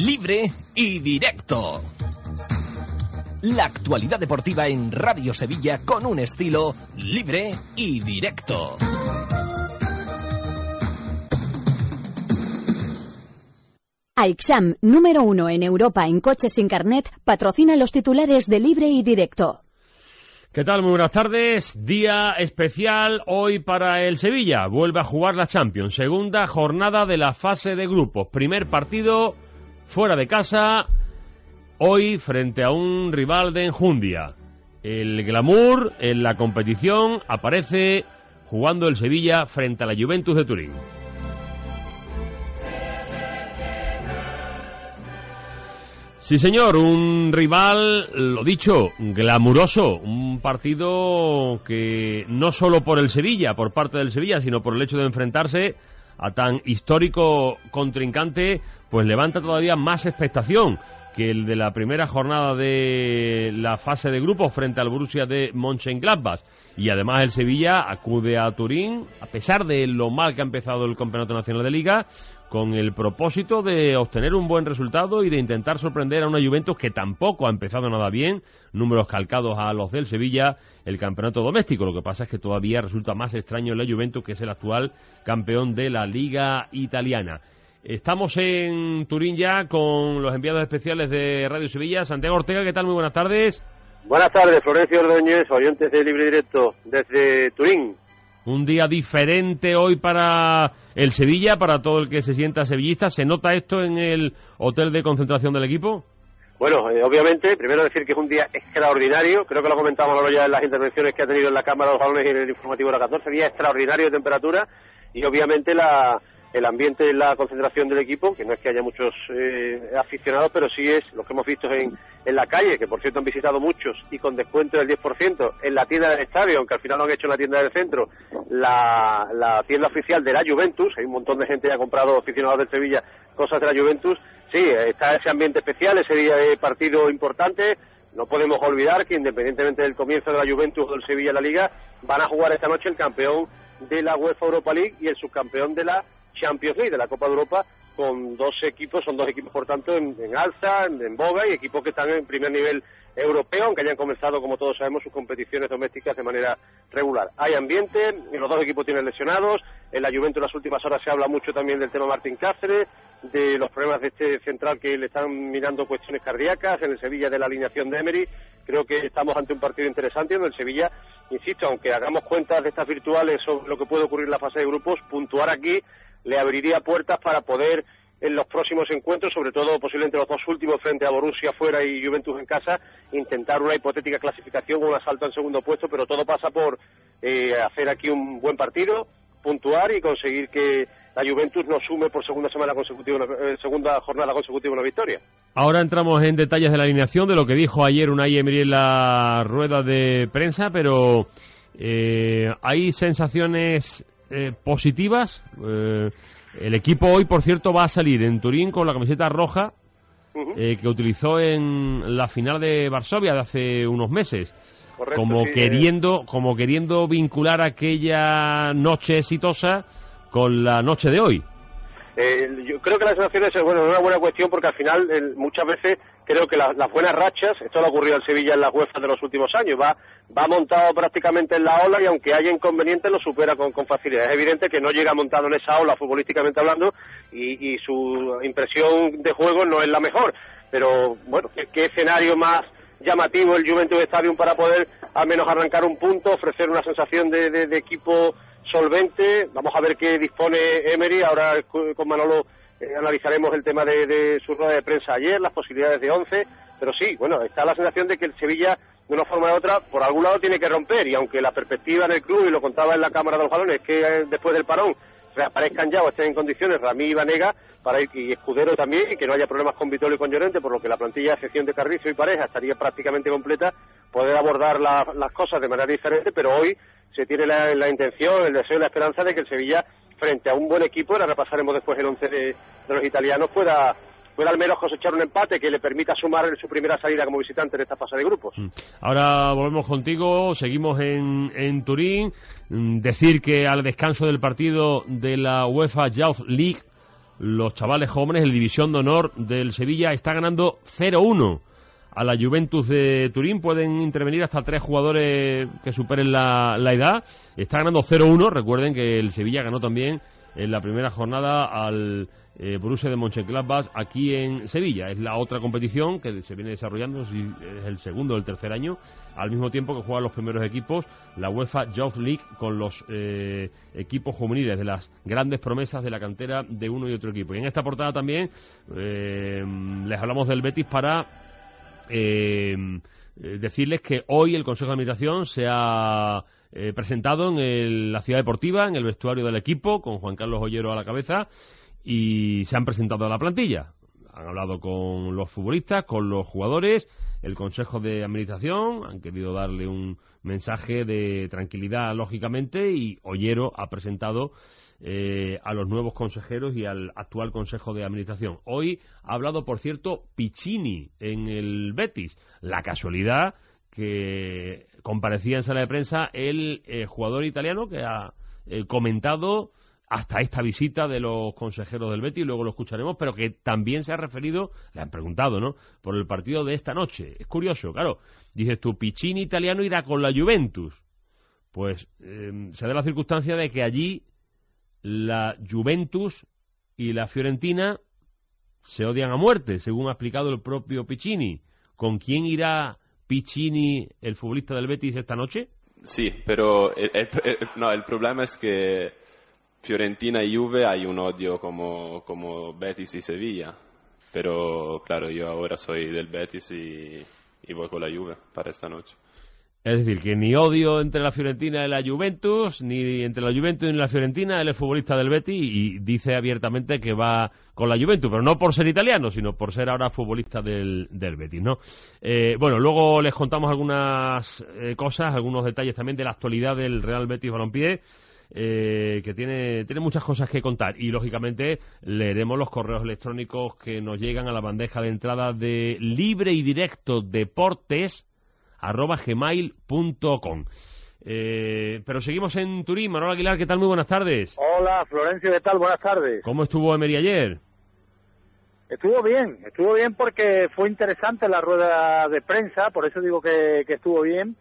Libre y directo. La actualidad deportiva en Radio Sevilla con un estilo libre y directo. AIXAM, número uno en Europa en coches sin carnet, patrocina los titulares de libre y directo. ¿Qué tal? Muy buenas tardes. Día especial hoy para el Sevilla. Vuelve a jugar la Champions. Segunda jornada de la fase de grupos. Primer partido fuera de casa. Hoy frente a un rival de enjundia. El glamour en la competición aparece jugando el Sevilla frente a la Juventus de Turín. Sí, señor, un rival, lo dicho, glamuroso, un partido que no solo por el Sevilla, por parte del Sevilla, sino por el hecho de enfrentarse a tan histórico contrincante, pues levanta todavía más expectación que el de la primera jornada de la fase de grupos frente al Borussia de Mönchengladbach. Y además el Sevilla acude a Turín, a pesar de lo mal que ha empezado el Campeonato Nacional de Liga, con el propósito de obtener un buen resultado y de intentar sorprender a una Juventus que tampoco ha empezado nada bien, números calcados a los del Sevilla, el campeonato doméstico. Lo que pasa es que todavía resulta más extraño la Juventus, que es el actual campeón de la Liga Italiana. Estamos en Turín ya con los enviados especiales de Radio Sevilla. Santiago Ortega, ¿qué tal? Muy buenas tardes. Buenas tardes, Florencio Ordóñez, oyentes de Libre Directo desde Turín. Un día diferente hoy para el Sevilla, para todo el que se sienta sevillista. ¿Se nota esto en el hotel de concentración del equipo? Bueno, eh, obviamente, primero decir que es un día extraordinario, creo que lo comentábamos ahora ya en las intervenciones que ha tenido en la Cámara de los Balones y en el informativo de la 14, día extraordinario de temperatura y obviamente la, el ambiente en la concentración del equipo, que no es que haya muchos eh, aficionados, pero sí es lo que hemos visto en, en la calle, que por cierto han visitado muchos y con descuento del 10%, en la tienda del estadio, aunque al final lo han hecho en la tienda del centro, la, la tienda oficial de la Juventus, hay un montón de gente que ha comprado aficionados del Sevilla cosas de la Juventus, sí, está ese ambiente especial, ese día de partido importante, no podemos olvidar que independientemente del comienzo de la Juventus o del Sevilla en la Liga, van a jugar esta noche el campeón de la UEFA Europa League y el subcampeón de la Champions League, de la Copa de Europa, con dos equipos, son dos equipos por tanto en, en alza, en, en, boga y equipos que están en primer nivel europeo, aunque hayan comenzado, como todos sabemos, sus competiciones domésticas de manera regular. Hay ambiente, los dos equipos tienen lesionados, en la Juventus en las últimas horas se habla mucho también del tema Martín Cáceres, de los problemas de este central que le están mirando cuestiones cardíacas, en el Sevilla de la alineación de Emery, creo que estamos ante un partido interesante donde el Sevilla, insisto, aunque hagamos cuentas de estas virtuales sobre lo que puede ocurrir en la fase de grupos, puntuar aquí le abriría puertas para poder en los próximos encuentros, sobre todo posiblemente los dos últimos frente a Borussia fuera y Juventus en casa, intentar una hipotética clasificación, un asalto al segundo puesto, pero todo pasa por eh, hacer aquí un buen partido, puntuar y conseguir que la Juventus no sume por segunda semana consecutiva, una, eh, segunda jornada consecutiva una victoria. Ahora entramos en detalles de la alineación de lo que dijo ayer Unai Emery en la rueda de prensa, pero eh, hay sensaciones eh, positivas. Eh, el equipo hoy, por cierto, va a salir en Turín con la camiseta roja uh -huh. eh, que utilizó en la final de Varsovia de hace unos meses. Correcto, como sí, queriendo, como queriendo vincular aquella noche exitosa con la noche de hoy. Eh, yo creo que las sanciones es bueno, una buena cuestión porque al final eh, muchas veces creo que la, las buenas rachas, esto le ha ocurrido al Sevilla en la UEFA de los últimos años, va, va montado prácticamente en la ola y aunque haya inconvenientes lo supera con, con facilidad. Es evidente que no llega montado en esa ola futbolísticamente hablando y, su impresión de juego no es la mejor, pero bueno, ¿qué, qué escenario más llamativo el Juventus Stadium para poder al menos arrancar un punto, ofrecer una sensación de, de, de equipo solvente. Vamos a ver qué dispone Emery. Ahora con Manolo eh, analizaremos el tema de, de, su rueda de prensa ayer, las posibilidades de 11. Pero sí, bueno, está la sensación de que el Sevilla, de una forma u otra, por algún lado tiene que romper. Y aunque la perspectiva en el club, y lo contaba en la Cámara de los Balones, que eh, después del parón reaparezcan ya o estén en condiciones Ramí y Vanega para ir, y Escudero también, y que no haya problemas con Vitolo y con Llorente, por lo que la plantilla de sección de Carrizo y Pareja estaría prácticamente completa, poder abordar las cosas de manera diferente, pero hoy se tiene la, intención, el deseo y la esperanza de que el Sevilla, frente a un buen equipo, ahora repasaremos después el once de los italianos, pueda pueda al menos cosechar un empate que le permita sumar en su primera salida como visitante en esta fase de grupos. Mm. Ahora volvemos contigo, seguimos en, en Turín. Mm, decir que al descanso del partido de la UEFA Youth League, los chavales jóvenes, el División de Honor del Sevilla, está ganando 0-1 a la Juventus de Turín. Pueden intervenir hasta tres jugadores que superen la, edad. Está ganando 0-1. Recuerden que el Sevilla ganó también en la primera jornada al eh, Borussia de Mönchengladbach aquí en Sevilla. Es la otra competición que se viene desarrollando, es el segundo o el tercer año, al mismo tiempo que juegan los primeros equipos, la UEFA Youth League con los eh, equipos juveniles de las grandes promesas de la cantera de uno y otro equipo. Y en esta portada también eh, les hablamos del Betis para decirles que hoy el Consejo de Administración se ha presentado en la ciudad deportiva, en el vestuario del equipo, con Juan Carlos Ollero a la cabeza y se han presentado a la plantilla. Han hablado con los futbolistas, con los jugadores, el Consejo de Administración, han querido darle un mensaje de tranquilidad, lógicamente, y Ollero ha presentado eh, a los nuevos consejeros y al actual Consejo de Administración. Hoy ha hablado, por cierto, Piccini en el Betis. La casualidad que comparecía en sala de prensa el eh, jugador italiano que ha eh, comentado hasta esta visita de los consejeros del Betis, luego lo escucharemos, pero que también se ha referido, le han preguntado, ¿no?, por el partido de esta noche. Es curioso, claro. Dices tú, Piccini italiano irá con la Juventus. Pues se da la circunstancia de que allí la Juventus y la Fiorentina se odian a muerte, según ha explicado el propio Piccini. ¿Con quién irá Piccini, el futbolista del Betis, esta noche? Sí, pero no, el problema es que Fiorentina y Juve hay un odio como, como Betis y Sevilla. Pero claro, yo ahora soy del Betis y, voy con la Juve para esta noche. Es decir, que ni odio entre la Fiorentina y la Juventus, ni entre la Juventus y la Fiorentina, él es futbolista del Betis y dice abiertamente que va con la Juventus, pero no por ser italiano, sino por ser ahora futbolista del, del Betis, ¿no? Eh, bueno, luego les contamos algunas eh, cosas, algunos detalles también de la actualidad del Real Betis Balompié. Eh, que tiene, tiene muchas cosas que contar y lógicamente leeremos los correos electrónicos que nos llegan a la bandeja de entrada de libre y directo deportes arroba gmail.com. Eh, pero seguimos en Turín. Manuel Aguilar, ¿qué tal? Muy buenas tardes. Hola, Florencio, ¿qué tal? Buenas tardes. ¿Cómo estuvo Emery ayer? Estuvo bien, estuvo bien porque fue interesante la rueda de prensa, por eso digo que estuvo bien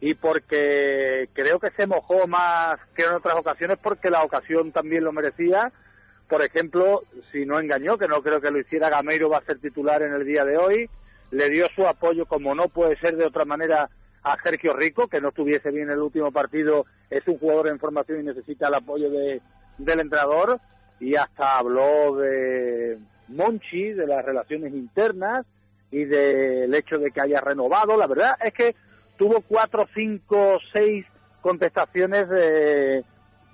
y porque creo que se mojó más que en otras ocasiones porque la ocasión también lo merecía. Por ejemplo, si no engañó, que no creo que lo hiciera Gameiro, va a ser titular en el día de hoy, le dio su apoyo, como no puede ser de otra manera, a Sergio Rico, que no estuviese bien en el último partido, es un jugador en formación y necesita el apoyo de, del entrenador, y hasta habló de Monchi, de las relaciones internas y del hecho de que haya renovado. La verdad es que tuvo cuatro, cinco, seis contestaciones de,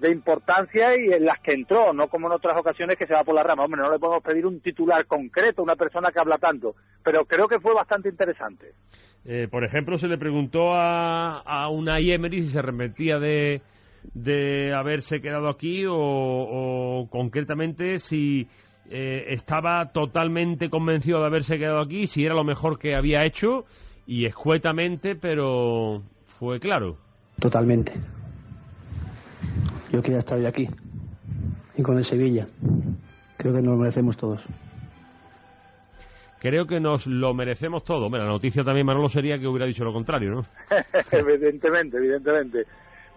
de importancia y en las que entró, no como en otras ocasiones que se va por la rama. Hombre, no le podemos pedir un titular concreto, una persona que habla tanto, pero creo que fue bastante interesante. Eh, por ejemplo, se le preguntó a, a una Emery si se arrepentía de, de haberse quedado aquí o, concretamente si eh, estaba totalmente convencido de haberse quedado aquí, si era lo mejor que había hecho y escuetamente, pero fue claro. Totalmente. Yo quería estar hoy aquí y con el Sevilla. Creo que nos lo merecemos todos. Creo que nos lo merecemos todos. Bueno, la noticia también, Manolo, sería que hubiera dicho lo contrario, ¿no? evidentemente, evidentemente.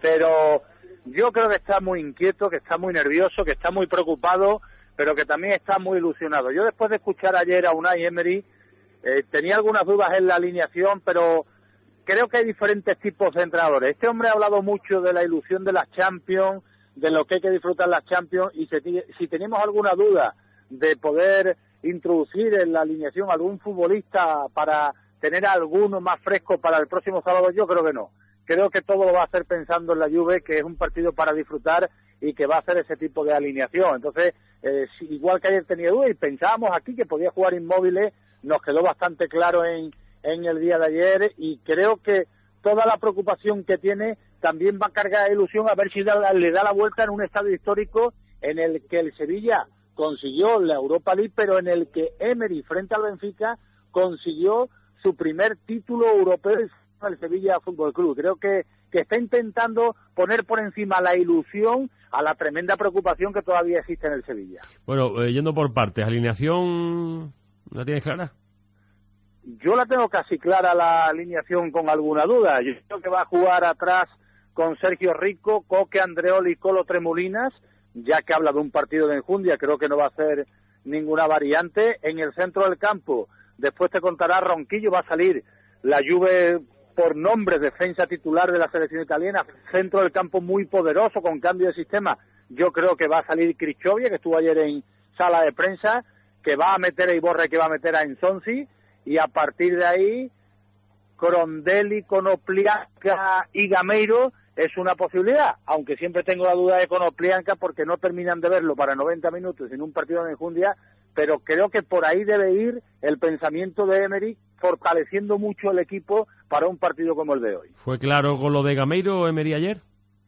Pero yo creo que está muy inquieto, que está muy nervioso, que está muy preocupado, pero que también está muy ilusionado. Yo después de escuchar ayer a Unai Emery, eh, tenía algunas dudas en la alineación, pero creo que hay diferentes tipos de entrenadores. Este hombre ha hablado mucho de la ilusión de las Champions, de lo que hay que disfrutar las Champions, y si, tenemos alguna duda de poder introducir en la alineación algún futbolista para tener alguno más fresco para el próximo sábado, yo creo que no. Creo que todo lo va a hacer pensando en la Juve, que es un partido para disfrutar y que va a hacer ese tipo de alineación. Entonces, eh, igual que ayer tenía dudas y pensábamos aquí que podía jugar inmóviles, nos quedó bastante claro en, en el día de ayer y creo que toda la preocupación que tiene también va a cargar de ilusión a ver si le da la vuelta en un estadio histórico en el que el Sevilla consiguió la Europa League, pero en el que Emery frente al Benfica consiguió su primer título europeo el Sevilla Fútbol Club. Creo que, que está intentando poner por encima la ilusión a la tremenda preocupación que todavía existe en el Sevilla. Bueno, eh, yendo por partes, ¿alineación la tienes clara? Yo la tengo casi clara la alineación con alguna duda. Yo creo que va a jugar atrás con Sergio Rico, Coque, Andreoli y Colo Tremolinas, ya que habla de un partido de enjundia, creo que no va a ser ninguna variante. En el centro del campo, después te contará Ronquillo, va a salir la Juve por nombre, defensa titular de la selección italiana, centro del campo muy poderoso con cambio de sistema. Yo creo que va a salir Crichovia, que estuvo ayer en sala de prensa, que va a meter a Iborre, que va a meter a Enzonzi, y a partir de ahí, Crondelli, Conoplianca y Gameiro es una posibilidad, aunque siempre tengo la duda de Conoplianca porque no terminan de verlo para 90 minutos en un partido de enjundia, pero creo que por ahí debe ir el pensamiento de Emery fortaleciendo mucho el equipo para un partido como el de hoy. ¿Fue claro con lo de Gameiro Emery ayer?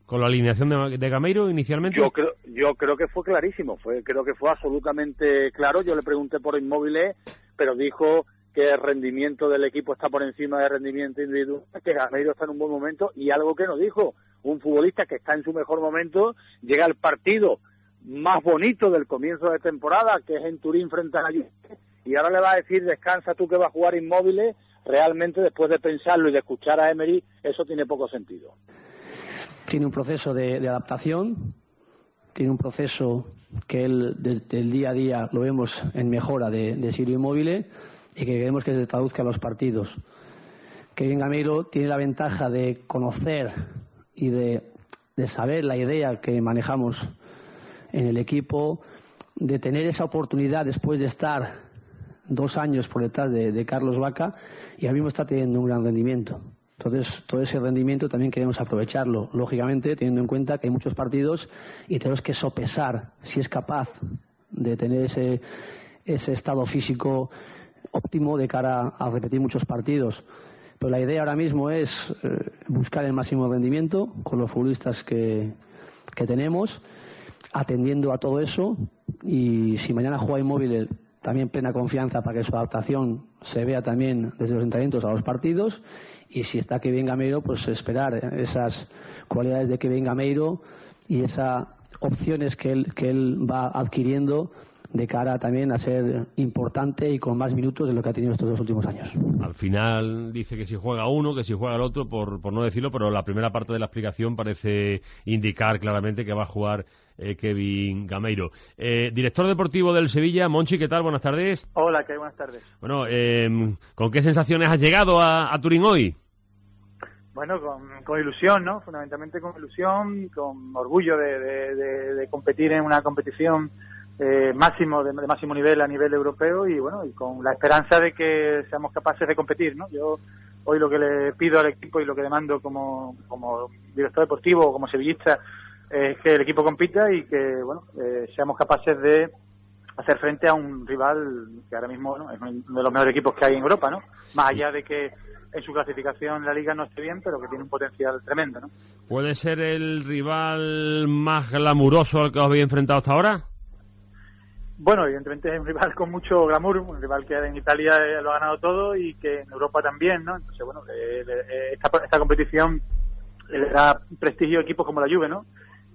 ¿Con la alineación de, Gameiro inicialmente? Yo creo, yo creo que fue clarísimo, fue, creo que fue absolutamente claro. Yo le pregunté por Inmóviles, pero dijo que el rendimiento del equipo está por encima del rendimiento individual, que Gameiro está en un buen momento y algo que nos dijo, un futbolista que está en su mejor momento, llega al partido más bonito del comienzo de temporada, que es en Turín frente a la y ahora le va a decir descansa tú que vas a jugar inmóviles, realmente después de pensarlo y de escuchar a Emery, eso tiene poco sentido. Tiene un proceso de, adaptación, tiene un proceso que él desde el día a día lo vemos en mejora de, de Sirio Inmóvil y que queremos que se traduzca a los partidos. Kevin Gamiro tiene la ventaja de conocer y de, de saber la idea que manejamos en el equipo, de tener esa oportunidad después de estar dos años por detrás de, Carlos Vaca y ahora mismo está teniendo un gran rendimiento. Entonces, todo ese rendimiento también queremos aprovecharlo, lógicamente, teniendo en cuenta que hay muchos partidos y tenemos que sopesar si es capaz de tener ese, ese estado físico óptimo de cara a repetir muchos partidos. Pero la idea ahora mismo es eh, buscar el máximo rendimiento con los futbolistas que, que tenemos, atendiendo a todo eso y si mañana juega inmóvil también plena confianza para que su adaptación se vea también desde los entrenamientos a los partidos y si está Kevin Gameiro, pues esperar esas cualidades de Kevin Gameiro y esas opciones que él, que él va adquiriendo de cara también a ser importante y con más minutos de lo que ha tenido estos dos últimos años. Al final dice que si juega uno, que si juega el otro, por, por no decirlo, pero la primera parte de la explicación parece indicar claramente que va a jugar eh, Kevin Gameiro. Eh, director deportivo del Sevilla, Monchi, ¿qué tal? Buenas tardes. Hola, ¿qué buenas tardes. Bueno, em, ¿con qué sensaciones has llegado a, Turín hoy? Bueno, con, ilusión, ¿no? Fundamentalmente con ilusión, con orgullo de, competir en una competición eh, máximo de, máximo nivel a nivel europeo y bueno y con la esperanza de que seamos capaces de competir no yo hoy lo que le pido al equipo y lo que demando como, como director deportivo o como sevillista es que el equipo compita y que bueno eh, seamos capaces de hacer frente a un rival que ahora mismo es uno de los mejores equipos que hay en Europa, ¿no? Más allá de que en su clasificación la liga no esté bien, pero que tiene un potencial tremendo, ¿no? ¿Puede ser el rival más glamuroso al que os habéis enfrentado hasta ahora? Bueno, evidentemente es un rival con mucho glamour, un rival que en Italia eh, lo ha ganado todo y que en Europa también, ¿no? Entonces, bueno, eh, esta, esta competición le da prestigio a equipos como la Juve, ¿no?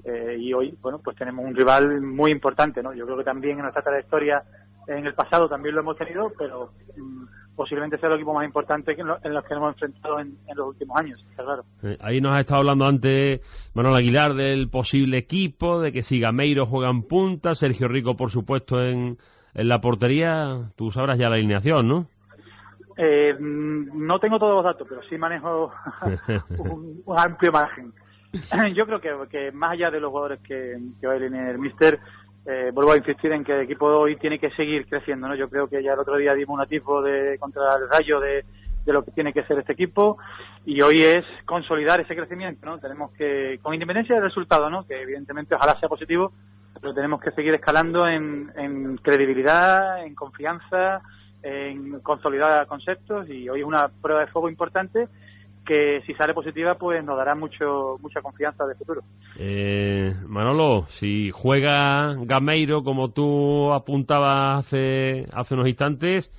Eh, y hoy, bueno, pues tenemos un rival muy importante, ¿no? Yo creo que también en nuestra trayectoria en el pasado también lo hemos tenido, pero mm, posiblemente sea el equipo más importante en, los que hemos enfrentado en, los últimos años, claro. ahí nos ha estado hablando antes Manuel Aguilar del posible equipo, de que si Gameiro juega en punta, Sergio Rico, por supuesto, en, en la portería. Tú sabrás ya la alineación, ¿no? Eh, no tengo todos los datos, pero sí manejo un amplio margen. yo creo que, que, más allá de los jugadores que, que va a el Mister, eh, vuelvo a insistir en que el equipo hoy tiene que seguir creciendo, ¿no? Yo creo que ya el otro día dimos un atisbo de, contra el Rayo de, de lo que tiene que ser este equipo y hoy es consolidar ese crecimiento, ¿no? Tenemos que, con independencia del resultado, ¿no? Que evidentemente ojalá sea positivo, pero tenemos que seguir escalando en, en credibilidad, en confianza, en consolidar conceptos y hoy es una prueba de fuego importante que si sale positiva pues nos dará mucho mucha confianza de futuro. Eh, Manolo, si juega Gameiro como tú apuntabas hace, hace unos instantes,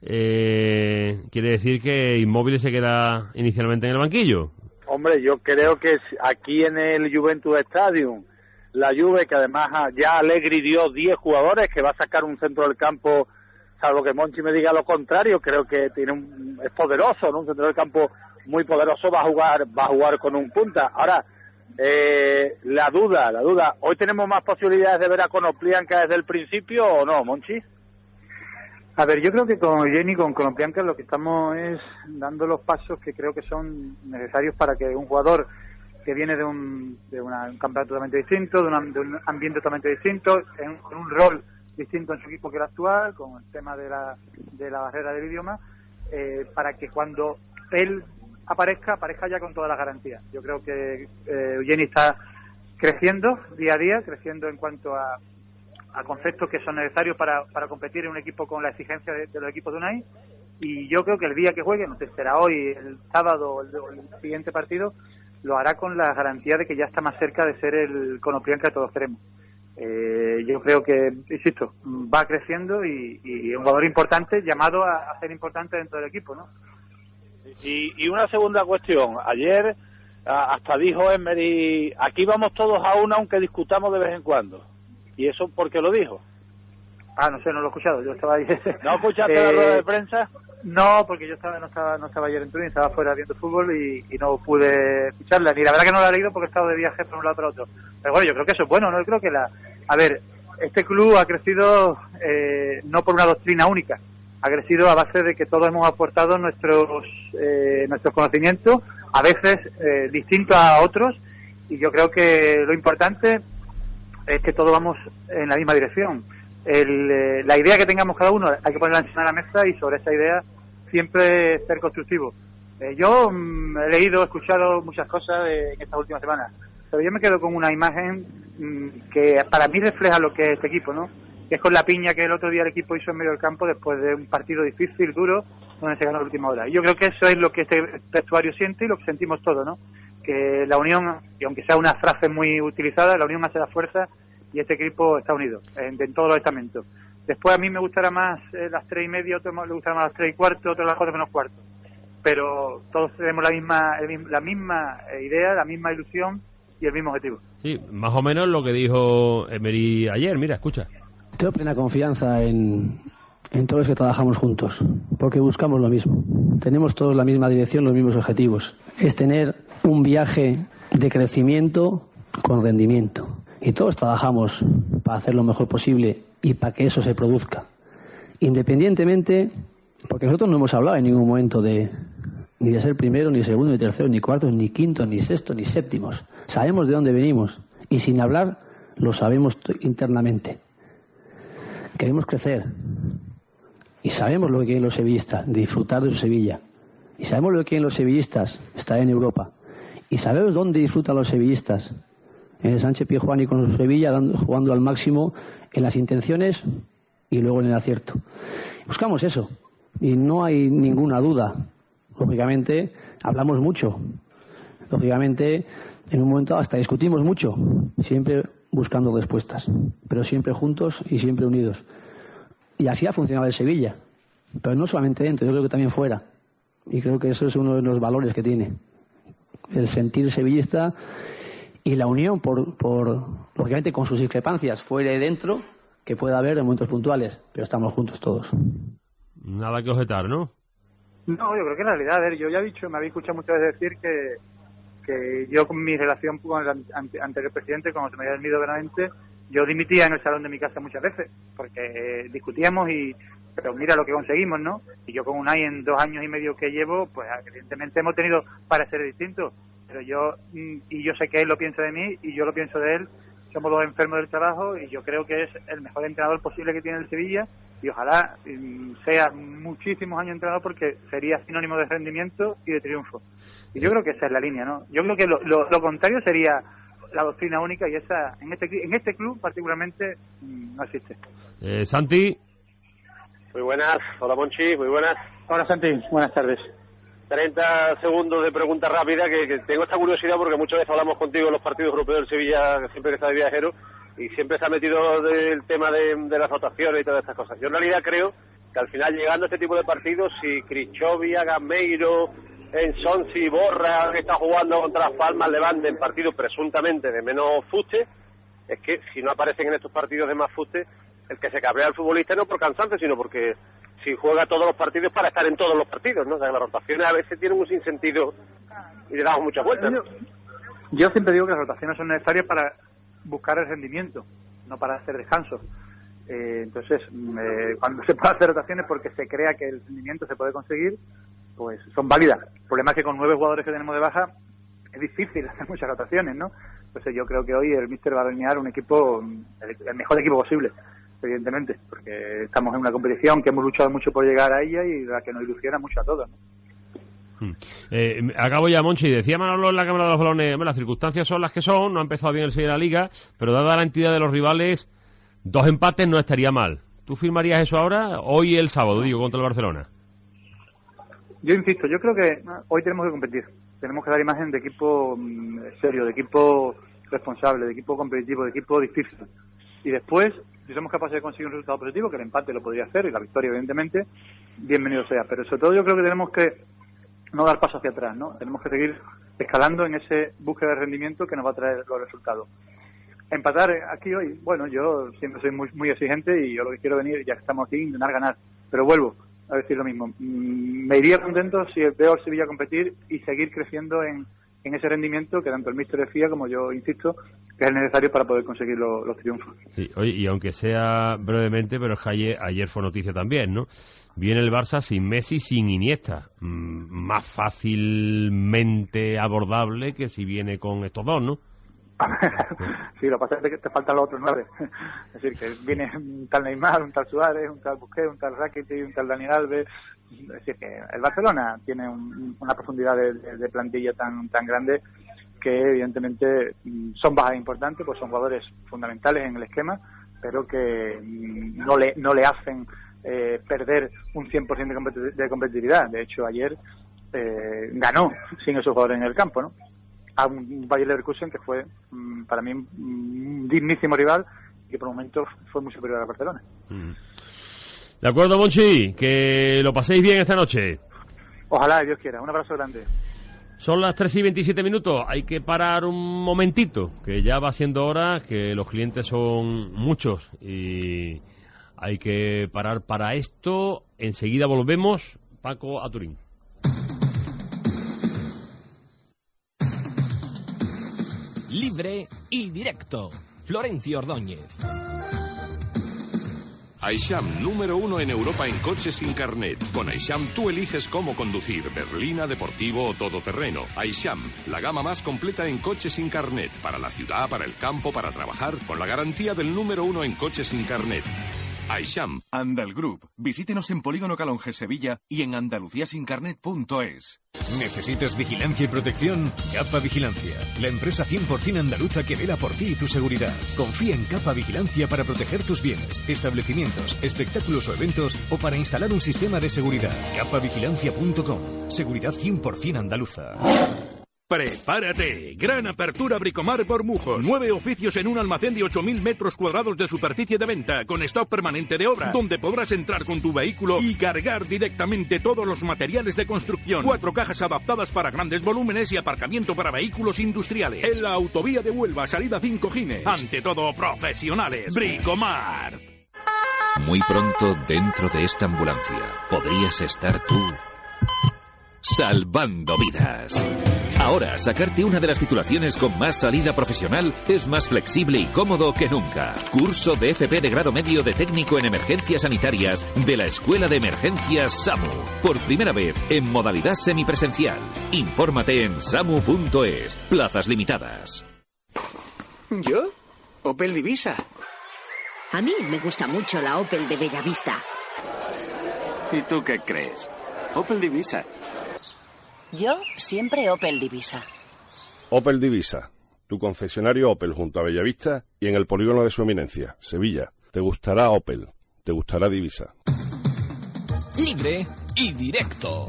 eh, quiere decir que Inmóvil se queda inicialmente en el banquillo. Hombre, yo creo que aquí en el Juventus Stadium, la Juve, que además ya Allegri dio 10 jugadores, que va a sacar un centro del campo, salvo que Monchi me diga lo contrario, creo que tiene un, es poderoso, ¿no? Un centro del campo muy poderoso va a jugar, va a jugar con un punta. Ahora, eh, la duda, la duda, ¿hoy tenemos más posibilidades de ver a Conoplianca desde el principio o no, Monchi? A ver, yo creo que con Jenny, con Colombianca, lo que estamos es dando los pasos que creo que son necesarios para que un jugador que viene de un, de un campeonato totalmente distinto, de, una- de un ambiente totalmente distinto, en- con un rol distinto en su equipo que el actual, con el tema de la, de la barrera del idioma, eh, para que cuando él aparezca, aparezca ya con todas las garantías. Yo creo que eh, está creciendo día a día, creciendo en cuanto a, a conceptos que son necesarios para, para competir en un equipo con la exigencia de, los equipos de UNAI. Y yo creo que el día que juegue, no sé será hoy, el sábado o el, siguiente partido, lo hará con la garantía de que ya está más cerca de ser el Conoplian que todos queremos. Eh, yo creo que, insisto, va creciendo y, y es un jugador importante llamado a, a ser importante dentro del equipo, ¿no? Y, y una segunda cuestión. Ayer hasta dijo Emery, aquí vamos todos a una aunque discutamos de vez en cuando. ¿Y eso por qué lo dijo? Ah, no sé, no lo he escuchado. Yo estaba ahí. ¿No escuchaste la Eh, rueda de prensa? No, porque yo estaba, no estaba, no estaba ayer en Turín, estaba fuera viendo fútbol y, y no pude escucharla. Ni la verdad que no la he leído porque he estado de viaje por un lado para otro. Pero bueno, yo creo que eso es bueno, ¿no? Yo creo que la, a ver, este club ha crecido eh, no por una doctrina única, ha crecido a base de que todos hemos aportado nuestros, eh, nuestros conocimientos, a veces eh, distintos a otros, y yo creo que lo importante es que todos vamos en la misma dirección. Eh, la idea que tengamos cada uno hay que ponerla encima de la mesa y sobre esa idea siempre ser constructivo. Eh, yo mm, he leído, he escuchado muchas cosas en estas últimas semanas, pero yo me quedo con una imagen mm, que para mí refleja lo que es este equipo, ¿no? Que es con la piña que el otro día el equipo hizo en medio del campo después de un partido difícil, duro, donde se ganó la última hora. Y yo creo que eso es lo que este vestuario siente y lo que sentimos todos, ¿no? Que la unión, y aunque sea una frase muy utilizada, la unión hace la fuerza y este equipo está unido en, en todos los estamentos. Después a mí me gustará más eh, las tres y media, otro le gustará más las tres y cuarto, otro las cuatro menos cuarto. Pero todos tenemos la misma, el la misma eh, idea, la misma ilusión y el mismo objetivo. Sí, más o menos lo que dijo Emery ayer. Mira, escucha. Tengo plena confianza en, en todos los que trabajamos juntos, porque buscamos lo mismo. Tenemos todos la misma dirección, los mismos objetivos. Es tener un viaje de crecimiento con rendimiento. Y todos trabajamos para hacer lo mejor posible y para que eso se produzca. Independientemente, porque nosotros no hemos hablado en ningún momento de ni de ser primero, ni segundo, ni tercero, ni cuarto, ni quinto, ni sexto, ni séptimos. Sabemos de dónde venimos y sin hablar lo sabemos internamente. Queremos crecer y sabemos lo que quieren los sevillistas, disfrutar de su Sevilla. Y sabemos lo que quieren los sevillistas, estar en Europa. Y sabemos dónde disfrutan los sevillistas, en el Sánchez Pizjuán y con su Sevilla jugando al máximo en las intenciones y luego en el acierto. Buscamos eso y no hay ninguna duda. Lógicamente hablamos mucho. Lógicamente en un momento hasta discutimos mucho, siempre buscando respuestas, pero siempre juntos y siempre unidos. Y así ha funcionado el Sevilla, pero no solamente dentro, yo creo que también fuera. Y creo que eso es uno de los valores que tiene. El sentir sevillista y la unión, por, por lógicamente con sus discrepancias fuera y dentro, que pueda haber en momentos puntuales, pero estamos juntos todos. Nada que objetar, ¿no? No, yo creo que en realidad, a ver, yo ya he dicho, me habéis escuchado muchas veces decir que, que yo con mi relación con el an- ante- anterior presidente, como se me había admitido verdaderamente, yo dimitía en el salón de mi casa muchas veces, porque discutíamos y, pero mira lo que conseguimos, ¿no? Y yo con Unai en dos años y medio que llevo, pues evidentemente hemos tenido pareceres distintos, pero yo, mm, y yo sé que él lo piensa de mí y yo lo pienso de él, somos dos enfermos del trabajo y yo creo que es el mejor entrenador posible que tiene el Sevilla y ojalá mm, sea muchísimos años entrenador porque sería sinónimo de rendimiento y de triunfo. Y yo creo que esa es la línea, ¿no? Yo creo que lo, lo, lo contrario sería la doctrina única y esa en este en este club particularmente mm, no existe. Eh, Santi, Muy buenas, hola Monchi, muy buenas. Hola Santi, buenas tardes. 30 segundos de pregunta rápida, que, que tengo esta curiosidad porque muchas veces hablamos contigo en los partidos europeos del Sevilla, siempre que está de viajero, y siempre se ha metido del tema de, de las rotaciones y todas estas cosas. Yo en realidad creo que al final, llegando a este tipo de partidos, si Crichovia, Gameiro, Ensonsi, Borra, que está jugando contra las Palmas, Levante, en partidos presuntamente de menos fuste, es que si no aparecen en estos partidos de más fuste, el que se cabrea al futbolista no por cansancio, sino porque si juega todos los partidos para estar en todos los partidos, ¿no? O las rotaciones a veces tienen un sinsentido y le damos muchas vueltas. Yo siempre digo que las rotaciones son necesarias para buscar el rendimiento, no para hacer descansos. Eh, entonces, mm, eh, cuando se puede hacer rotaciones porque se crea que el rendimiento se puede conseguir, pues son válidas. El problema es que con nueve jugadores que tenemos de baja es difícil hacer muchas rotaciones, ¿no? Entonces yo creo que hoy el Míster va a alinear un equipo, mm, el, el mejor equipo posible, evidentemente, porque estamos en una competición que hemos luchado mucho por llegar a ella y la que nos ilusiona mucho a todos. ¿no? Eh, acabo ya, Monchi. Decía Manolo en la Cámara de los Balones, "Hombre, las circunstancias son las que son, no ha empezado bien el Sevilla de la Liga, pero dada la entidad de los rivales, dos empates no estaría mal. ¿Tú firmarías eso ahora? Hoy el sábado, digo, contra el Barcelona. Yo insisto, yo creo que hoy tenemos que competir. Tenemos que dar imagen de equipo mm, serio, de equipo responsable, de equipo competitivo, de equipo difícil. Y después, si somos capaces de conseguir un resultado positivo, que el empate lo podría hacer y la victoria, evidentemente, bienvenido sea. Pero sobre todo yo creo que tenemos que no dar paso hacia atrás, ¿no? Tenemos que seguir escalando en ese búsqueda de rendimiento que nos va a traer los resultados. Empatar aquí hoy, bueno, yo siempre soy muy, muy exigente y yo lo que quiero venir, ya que estamos aquí, intentar ganar. Pero vuelvo a decir lo mismo. Mm, Me iría contento si veo al Sevilla competir y seguir creciendo en, en ese rendimiento que tanto el míster decía como yo insisto que es necesario para poder conseguir lo- los triunfos. Sí, oye, y aunque sea brevemente, pero ayer, ayer fue noticia también, ¿no? Viene el Barça sin Messi, sin Iniesta. Mm, más fácilmente abordable que si viene con estos dos, ¿no? sí, lo que pasa es que te faltan los otros nueve. Es decir, que viene un tal Neymar, un tal Suárez, un tal Busquets, un tal Rakitic, un tal Dani Alves. Es decir, que el Barcelona tiene un- una profundidad de, de- plantilla tan tan grande que evidentemente mm, son bajas importantes, pues son jugadores fundamentales en el esquema, pero que mm, no le, no le hacen eh, perder un 100% de, competi- de competitividad. De hecho, ayer eh, ganó sin esos jugadores en el campo, ¿no? a un Bayer Leverkusen que fue mm, para mí un un dignísimo rival y que por momentos fue muy superior a Barcelona. De acuerdo, Monchi, que lo paséis bien esta noche. Ojalá, Dios quiera. Un abrazo grande. Son las 3 y 27 minutos. Hay que parar un momentito, que ya va siendo hora, que los clientes son muchos y hay que parar para esto. Enseguida volvemos. Paco a Turín. Libre y directo. Florencio Ordóñez. Aisham, número uno en Europa en coches sin carnet. Con Aisham tú eliges cómo conducir, berlina, deportivo o todoterreno. Aisham, la gama más completa en coches sin carnet. Para la ciudad, para el campo, para trabajar, con la garantía del número uno en coches sin carnet. Aisham. Andal Group. Visítenos en Polígono Calonge Sevilla y en andaluciasincarnet.es. ¿Necesitas vigilancia y protección? Capa Vigilancia, la empresa 100% andaluza que vela por ti y tu seguridad. Confía en Capa Vigilancia para proteger tus bienes, establecimientos, espectáculos o eventos o para instalar un sistema de seguridad. capavigilancia.com. Seguridad 100% andaluza. Prepárate. Gran apertura Bricomar Bormujos. Nueve oficios en un almacén de 8.000 metros cuadrados de superficie de venta, con stock permanente de obra, donde podrás entrar con tu vehículo y cargar directamente todos los materiales de construcción. Cuatro cajas adaptadas para grandes volúmenes y aparcamiento para vehículos industriales. En la autovía de Huelva, salida 5 Gines. Ante todo, profesionales. Bricomar. Muy pronto, dentro de esta ambulancia, podrías estar tú salvando vidas. Ahora, sacarte una de las titulaciones con más salida profesional es más flexible y cómodo que nunca. Curso de FP de grado medio de técnico en emergencias sanitarias de la Escuela de Emergencias SAMU. Por primera vez en modalidad semipresencial. Infórmate en samu.es. Plazas limitadas. ¿Yo? Opel Divisa. A mí me gusta mucho la Opel de Bellavista. ¿Y tú qué crees? Opel Divisa. Yo siempre Opel Divisa. Opel Divisa, tu concesionario Opel junto a Bellavista y en el polígono de su eminencia, Sevilla. Te gustará Opel, te gustará Divisa. Libre y directo.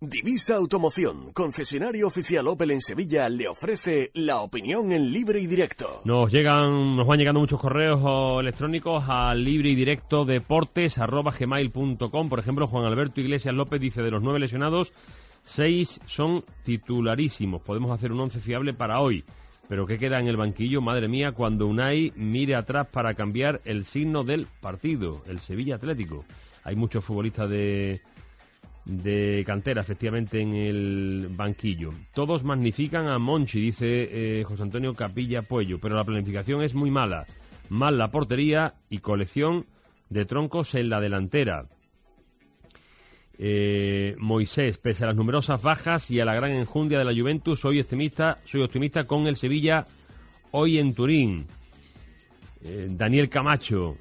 Divisa Automoción, concesionario oficial Opel en Sevilla, le ofrece la opinión en libre y directo. Nos llegan, nos van llegando muchos correos electrónicos a libre y directo deportes arroba gmail.com. Por ejemplo, Juan Alberto Iglesias López dice de los nueve lesionados, seis son titularísimos. Podemos hacer un once fiable para hoy. Pero ¿qué queda en el banquillo? Madre mía, cuando Unai mire atrás para cambiar el signo del partido, el Sevilla Atlético. Hay muchos futbolistas de, de cantera, efectivamente, en el banquillo. Todos magnifican a Monchi, dice eh, José Antonio Capilla Puello, pero la planificación es muy mala. Mal la portería y colección de troncos en la delantera. Eh, Moisés, pese a las numerosas bajas y a la gran enjundia de la Juventus, soy optimista, soy optimista con el Sevilla hoy en Turín. Eh, Daniel Camacho,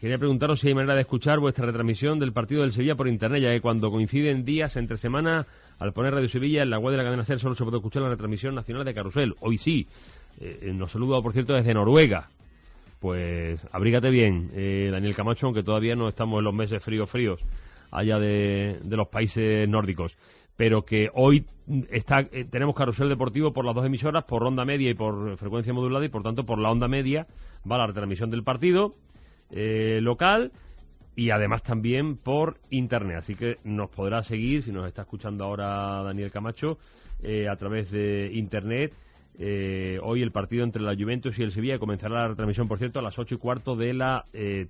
quería preguntaros si hay manera de escuchar vuestra retransmisión del partido del Sevilla por internet, ya que cuando coinciden días entre semana, al poner Radio Sevilla en la web de la cadena SER solo se puede escuchar la retransmisión nacional de Carusel. Hoy sí. nos saludo, por cierto, desde Noruega. Pues abrígate bien, Daniel Camacho, aunque todavía no estamos en los meses fríos fríos allá de, los países nórdicos. Pero que hoy está, eh, tenemos carrusel deportivo por las dos emisoras, por ronda media y por frecuencia modulada, y por tanto por la onda media va la retransmisión del partido eh, local y además también por internet. Así que nos podrá seguir, si nos está escuchando ahora Daniel Camacho, eh, a través de internet. hoy el partido entre la Juventus y el Sevilla comenzará la retransmisión, por cierto, a las ocho y cuarto de la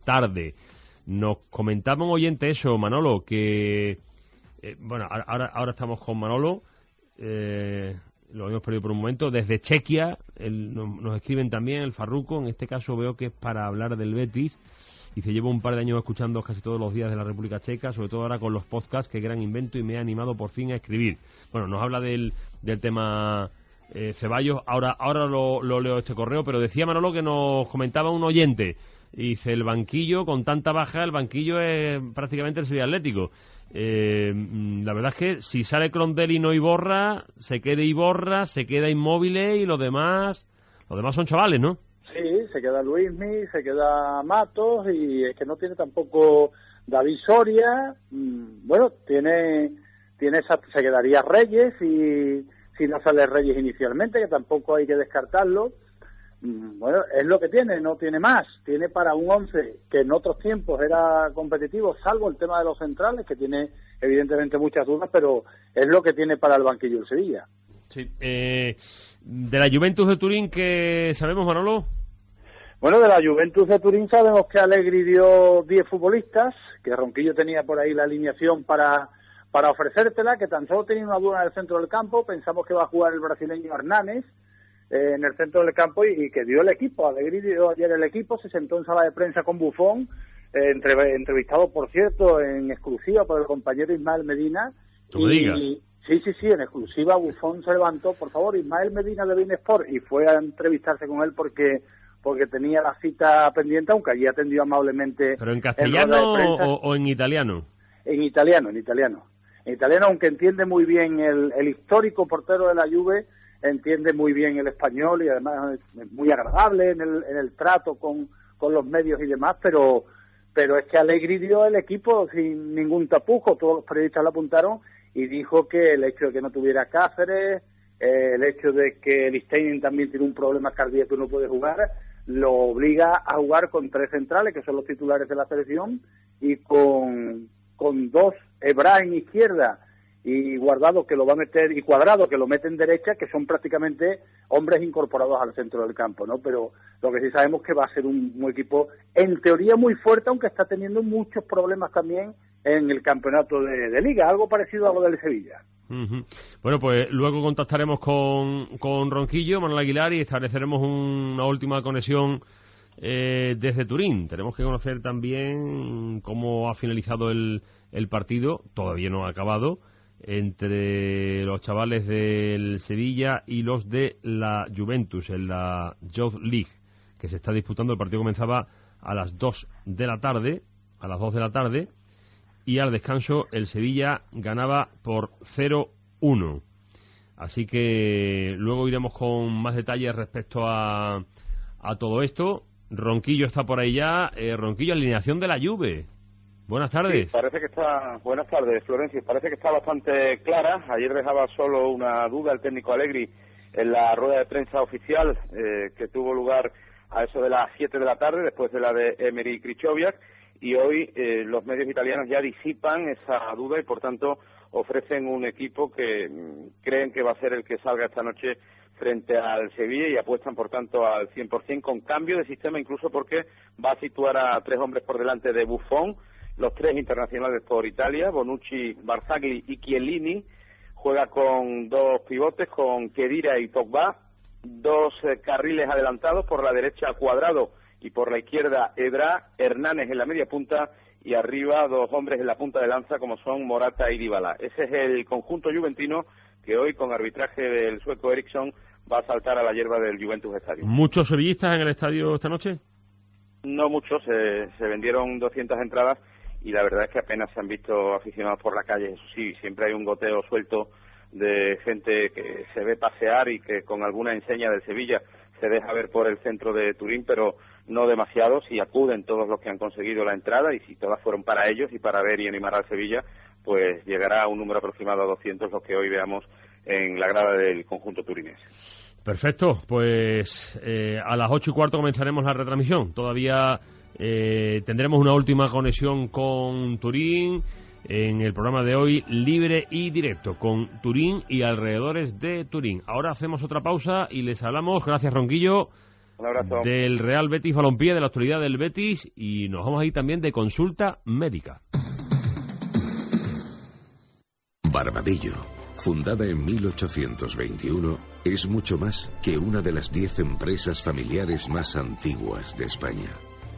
tarde. Nos comentaba un oyente eso, Manolo, que... Eh, bueno, ahora, ahora estamos con Manolo. Lo hemos perdido por un momento. Desde Chequia nos, escriben también el Farruco. En este caso veo que es para hablar del Betis. Y se llevo un par de años escuchando casi todos los días de la República Checa, sobre todo ahora con los podcasts, que gran invento y me ha animado por fin a escribir. Bueno, nos habla del, del tema eh, Ceballos. Ahora, ahora lo, lo leo este correo, pero decía Manolo que nos comentaba un oyente dice, el banquillo, con tanta baja, el banquillo es prácticamente el Sevilla Atlético. Eh, mm, la verdad es que si sale Crondel y no Iborra, se queda Iborra, se queda inmóvil y los demás, los demás son chavales, ¿no? Sí, se queda Luismi, se queda Matos y es que no tiene tampoco David Soria. Mm, bueno, tiene, tiene esa, se quedaría Reyes y si no sale Reyes inicialmente, que tampoco hay que descartarlo. Mm, bueno, es lo que tiene, no tiene más. Tiene para un 11 que en otros tiempos era competitivo, salvo el tema de los centrales, que tiene evidentemente muchas dudas, pero es lo que tiene para el banquillo el Sevilla. Sí. Eh, de la Juventus de Turín, ¿qué sabemos, Manolo? Bueno, de la Juventus de Turín sabemos que Allegri dio 10 futbolistas, que Ronquillo tenía por ahí la alineación para, para ofrecértela, que tan solo tenía una duda en el centro del campo, pensamos que va a jugar el brasileño Hernández, eh, en el centro del campo y, que dio el equipo. Alegrí dio ayer el equipo, se sentó en sala de prensa con Bufón, eh, entrevistado, por cierto, en exclusiva por el compañero Ismael Medina. y, Sí, sí, sí, en exclusiva Bufón se levantó, por favor, Ismael Medina de Sport y fue a entrevistarse con él porque porque tenía la cita pendiente, aunque allí atendió amablemente. ¿Pero en castellano o, en italiano? En italiano, en italiano. En italiano, aunque entiende muy bien el, el histórico portero de la Juve, entiende muy bien el español y además es muy agradable en el, en el trato con, con los medios y demás, pero pero es que Alegri el equipo sin ningún tapujo, todos los periodistas lo apuntaron y dijo que el hecho de que no tuviera Cáceres, eh, el hecho de que el Stein también tiene un problema cardíaco y no puede jugar, lo obliga a jugar con tres centrales, que son los titulares de la selección, y con, con dos, Ebra en izquierda y Guardado que lo va a meter y Cuadrado que lo mete en derecha, que son prácticamente hombres incorporados al centro del campo, ¿no? Pero lo que sí sabemos que va a ser un, equipo en teoría muy fuerte, aunque está teniendo muchos problemas también en el campeonato de, liga, algo parecido a lo del Sevilla. Bueno, pues luego contactaremos con, con Ronquillo, Manuel Aguilar y estableceremos una última conexión eh, desde Turín. Tenemos que conocer también cómo ha finalizado el, el partido, todavía no ha acabado entre los chavales del Sevilla y los de la Juventus en la Youth League, que se está disputando. El partido comenzaba a las 2 de la tarde, a las 2 de la tarde, y al descanso el Sevilla ganaba por 0-1. Así que luego iremos con más detalles respecto a, a todo esto. Ronquillo está por ahí ya. Eh, Ronquillo, alineación de la Juve. Buenas tardes. Sí, parece que está, buenas tardes, Florencio. Parece que está bastante clara. Ayer dejaba solo una duda el técnico Allegri en la rueda de prensa oficial eh, que tuvo lugar a eso de las 7 de la tarde, después de la de Emery Krichoviak, y hoy eh, los medios italianos ya disipan esa duda y, por tanto, ofrecen un equipo que mm, creen que va a ser el que salga esta noche frente al Sevilla y apuestan, por tanto, al 100% con cambio de sistema, incluso porque va a situar a tres hombres por delante de Buffon, los tres internacionales por Italia, Bonucci, Barzagli y Chiellini, juega con dos pivotes, con Kedira y Pogba, dos eh, carriles adelantados, por la derecha Cuadrado y por la izquierda Edra, Hernández en la media punta y arriba dos hombres en la punta de lanza como son Morata y Dybala. Ese es el conjunto juventino que hoy con arbitraje del sueco Eriksson va a saltar a la hierba del Juventus Estadio. ¿Muchos sevillistas en el estadio esta noche? No muchos, se, se vendieron 200 entradas y la verdad es que apenas se han visto aficionados por la calle. Eso sí, siempre hay un goteo suelto de gente que se ve pasear y que con alguna enseña del Sevilla se deja ver por el centro de Turín, pero no demasiado. Si acuden todos los que han conseguido la entrada y si todas fueron para ellos y para ver y animar al Sevilla, pues llegará a un número aproximado a 200 los que hoy veamos en la grada del conjunto turinés. Perfecto, pues eh, a las ocho y cuarto comenzaremos la retransmisión. Todavía eh, tendremos una última conexión con Turín en el programa de hoy libre y directo con Turín y alrededores de Turín. Ahora hacemos otra pausa y les hablamos, gracias Ronquillo, del Real Betis Balompié, de la actualidad del Betis y nos vamos a ir también de consulta médica. Barbadillo, fundada en 1821, es mucho más que una de las diez empresas familiares más antiguas de España.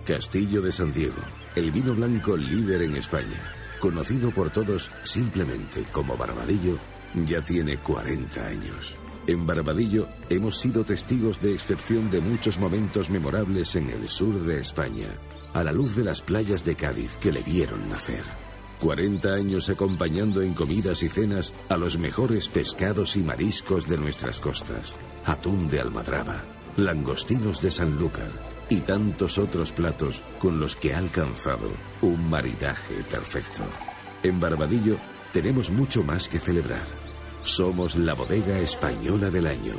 Castillo de San Diego, el vino blanco líder en España, conocido por todos simplemente como Barbadillo, ya tiene 40 años. En Barbadillo hemos sido testigos de excepción de muchos momentos memorables en el sur de España, a la luz de las playas de Cádiz que le vieron nacer. 40 años acompañando en comidas y cenas a los mejores pescados y mariscos de nuestras costas. Atún de Almadraba, langostinos de Sanlúcar y tantos otros platos con los que ha alcanzado un maridaje perfecto. En Barbadillo tenemos mucho más que celebrar. Somos la bodega española del año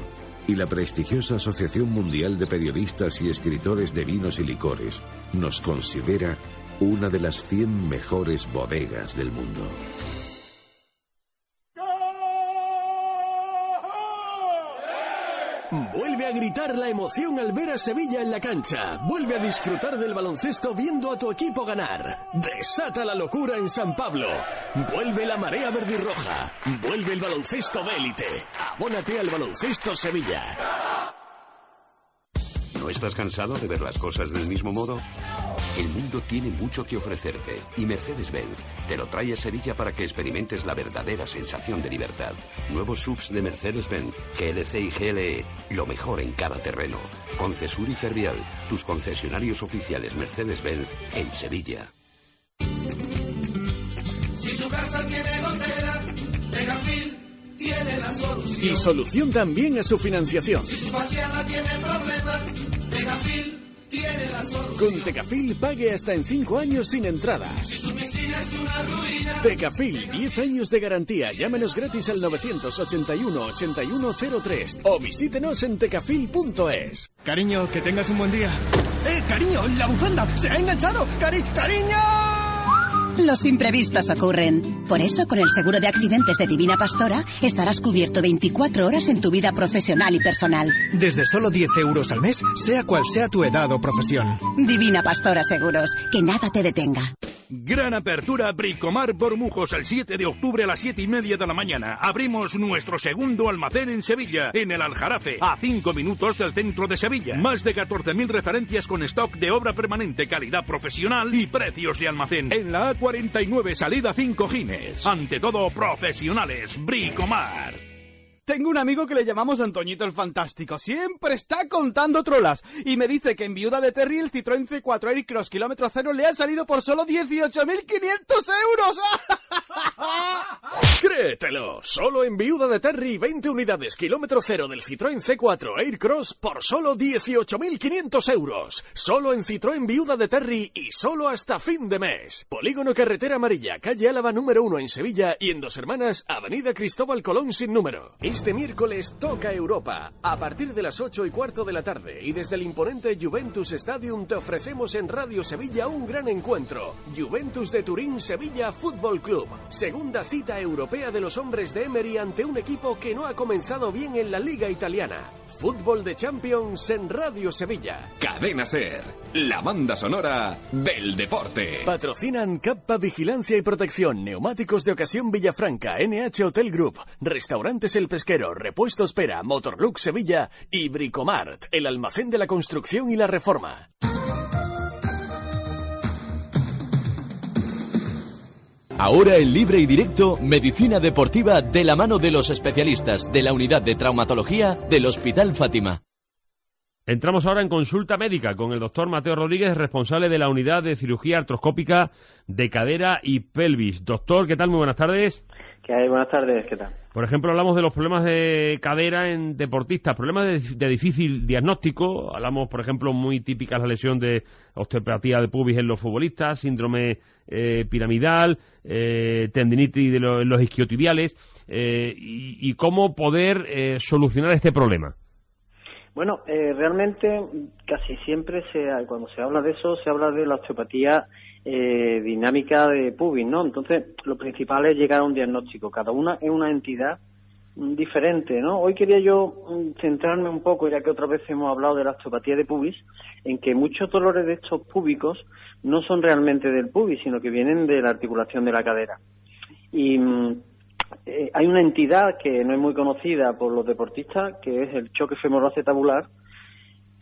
y la prestigiosa Asociación Mundial de Periodistas y Escritores de Vinos y Licores nos considera una de las 100 mejores bodegas del mundo. Vuelve a gritar la emoción al ver a Sevilla en la cancha. Vuelve a disfrutar del baloncesto viendo a tu equipo ganar. Desata la locura en San Pablo. Vuelve la marea verde y roja. Vuelve el baloncesto de élite. Abónate al baloncesto Sevilla. ¿No estás cansado de ver las cosas del mismo modo? El mundo tiene mucho que ofrecerte y Mercedes-Benz te lo trae a Sevilla para que experimentes la verdadera sensación de libertad. Nuevos subs de Mercedes-Benz, GLC y GLE, lo mejor en cada terreno. Concesur y Fervial, tus concesionarios oficiales Mercedes-Benz en Sevilla. Si su casa tiene gotera, Tegafil tiene la solución. Y solución también a su financiación. Si su tiene problemas, Tegafil tiene la solución. Con Tecafil pague hasta en 5 años sin entrada. Si su piscina es una ruina, Tecafil, 10 años de garantía. Llámenos gratis al 981-8103 o visítenos en tecafil.es. Cariño, que tengas un buen día. ¡Eh, cariño! ¡La bufanda! ¡Se ha enganchado! ¡Cari ¡Cariño! Los imprevistos ocurren. Por eso, con el seguro de accidentes de Divina Pastora, estarás cubierto 24 horas en tu vida profesional y personal. Desde solo 10 euros al mes, sea cual sea tu edad o profesión. Divina Pastora Seguros, que nada te detenga. Gran apertura Bricomar Bormujos el 7 de octubre a las 7 y media de la mañana. Abrimos nuestro segundo almacén en Sevilla, en el Aljarafe, a 5 minutos del centro de Sevilla. Más de 14.000 referencias con stock de obra permanente, calidad profesional y precios de almacén. En la A49, salida 5 Gines. Ante todo, profesionales. Bricomar. Tengo un amigo que le llamamos Antoñito el Fantástico. Siempre está contando trolas. Y me dice que en Viuda de Terry el Citroën C4 Aircross kilómetro cero le ha salido por solo 18.500 euros. Créetelo, solo en Viuda de Terry 20 unidades kilómetro cero del Citroën C4 Aircross por solo 18.500 euros. Solo en Citroën Viuda de Terry y solo hasta fin de mes. Polígono Carretera Amarilla, calle Álava número 1 en Sevilla y en Dos Hermanas, Avenida Cristóbal Colón sin número. Este miércoles toca Europa. A partir de las 8 y cuarto de la tarde y desde el imponente Juventus Stadium te ofrecemos en Radio Sevilla un gran encuentro. Juventus de Turín Sevilla Fútbol Club. Segunda cita europea de los hombres de Emery ante un equipo que no ha comenzado bien en la Liga Italiana. Fútbol de Champions en Radio Sevilla. Cadena Ser, la banda sonora del deporte. Patrocinan Cappa Vigilancia y Protección, Neumáticos de Ocasión Villafranca, NH Hotel Group, Restaurantes El Pesquero, Repuestos Pera, Motorlux Sevilla y Bricomart, el almacén de la construcción y la reforma. Ahora en libre y directo, medicina deportiva de la mano de los especialistas de la unidad de traumatología del Hospital Fátima. Entramos ahora en consulta médica con el doctor Mateo Rodríguez, responsable de la unidad de cirugía artroscópica de cadera y pelvis. Doctor, ¿qué tal? Muy buenas tardes. ¿Qué hay? Buenas tardes, ¿qué tal? Por ejemplo, hablamos de los problemas de cadera en deportistas, problemas de, de difícil diagnóstico. Hablamos, por ejemplo, muy típica la lesión de osteopatía de pubis en los futbolistas, síndrome eh, piramidal, eh, tendinitis de lo- en los isquiotibiales, eh, y, y cómo poder eh, solucionar este problema. Bueno, eh, realmente casi siempre se, cuando se habla de eso se habla de la osteopatía eh, dinámica de pubis, ¿no? Entonces, lo principal es llegar a un diagnóstico. Cada una es una entidad diferente, ¿no? Hoy quería yo mm, centrarme un poco, ya que otra vez hemos hablado de la osteopatía de pubis, en que muchos dolores de estos púbicos no son realmente del pubis, sino que vienen de la articulación de la cadera. Y mm, eh, hay una entidad que no es muy conocida por los deportistas, que es el choque femoroacetabular,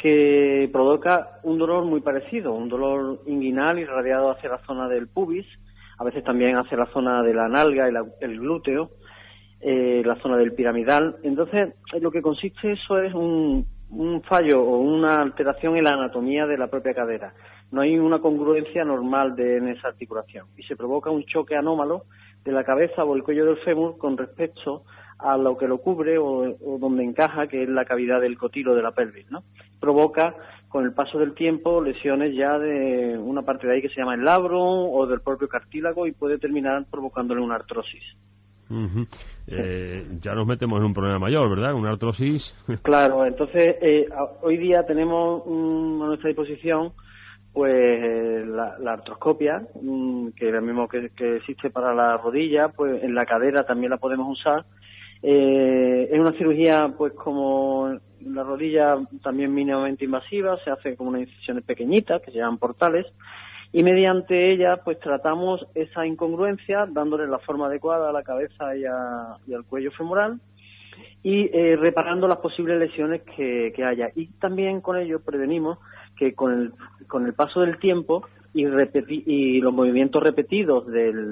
que provoca un dolor muy parecido, un dolor inguinal irradiado hacia la zona del pubis, a veces también hacia la zona de la nalga y el glúteo, eh, la zona del piramidal. Entonces, lo que consiste eso es un, un fallo o una alteración en la anatomía de la propia cadera. No hay una congruencia normal de, en esa articulación y se provoca un choque anómalo de la cabeza o el cuello del fémur con respecto a lo que lo cubre o, o donde encaja, que es la cavidad del cotilo de la pelvis, ¿no? Provoca, con el paso del tiempo, lesiones ya de una parte de ahí que se llama el labrum o del propio cartílago y puede terminar provocándole una artrosis. Eh, ya nos metemos en un problema mayor, ¿verdad? Una artrosis. Claro, entonces eh, hoy día tenemos a nuestra disposición pues la, la artroscopia, mm, que es lo mismo que, que existe para la rodilla, pues en la cadera también la podemos usar. Eh, es una cirugía pues como la rodilla también mínimamente invasiva, se hace con unas incisiones pequeñitas que se llaman portales y mediante ella pues tratamos esa incongruencia dándole la forma adecuada a la cabeza y, a- y al cuello femoral y eh, reparando las posibles lesiones que, haya. Y también con ello prevenimos que con el, con el paso del tiempo y, repeti- y los movimientos repetidos del,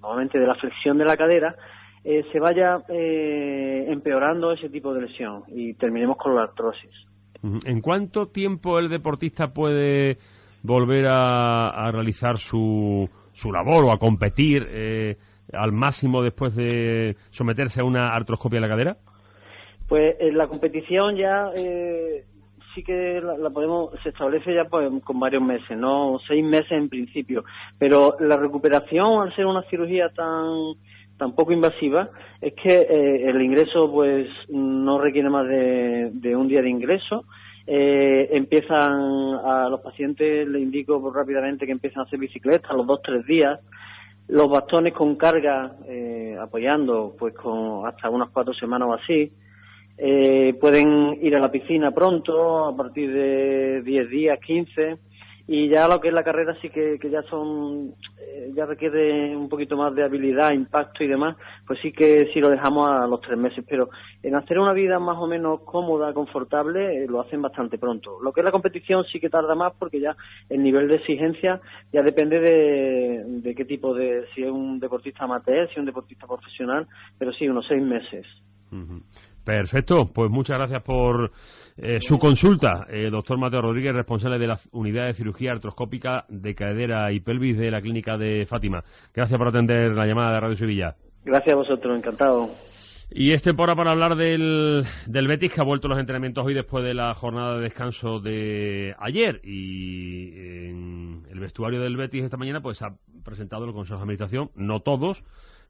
normalmente de la flexión de la cadera, eh, se vaya eh, empeorando ese tipo de lesión y terminemos con la artrosis. ¿En cuánto tiempo el deportista puede volver a, a realizar su, su labor o a competir eh, al máximo después de someterse a una artroscopia de la cadera? Pues en la competición ya eh, sí que la, la podemos, se establece ya pues, con varios meses, no seis meses en principio, pero la recuperación al ser una cirugía tan tan poco invasiva es que eh, el ingreso pues no requiere más de, un día de ingreso. Eh, empiezan a los pacientes, les indico pues, rápidamente que empiezan a hacer bicicleta a los dos tres días. Los bastones con carga eh, apoyando pues con hasta unas cuatro semanas o así. Eh, pueden ir a la piscina pronto a partir de 10 días 15 y ya lo que es la carrera sí que, que ya son eh, ya requiere un poquito más de habilidad impacto y demás pues sí que sí lo dejamos a los tres meses. Pero en hacer una vida más o menos cómoda confortable eh, lo hacen bastante pronto. Lo que es la competición sí que tarda más porque ya el nivel de exigencia ya depende de, de qué tipo de si es un deportista amateur si es un deportista profesional pero sí unos seis meses Perfecto, pues muchas gracias por eh, su consulta, eh, doctor Mateo Rodríguez, responsable de la unidad de cirugía artroscópica de cadera y pelvis de la clínica de Fátima. Gracias por atender la llamada de Radio Sevilla. Gracias a vosotros, encantado. Y este pora para hablar del, del Betis, que ha vuelto a los entrenamientos hoy después de la jornada de descanso de ayer. Y en el vestuario del Betis esta mañana pues ha presentado el Consejo de Administración, no todos,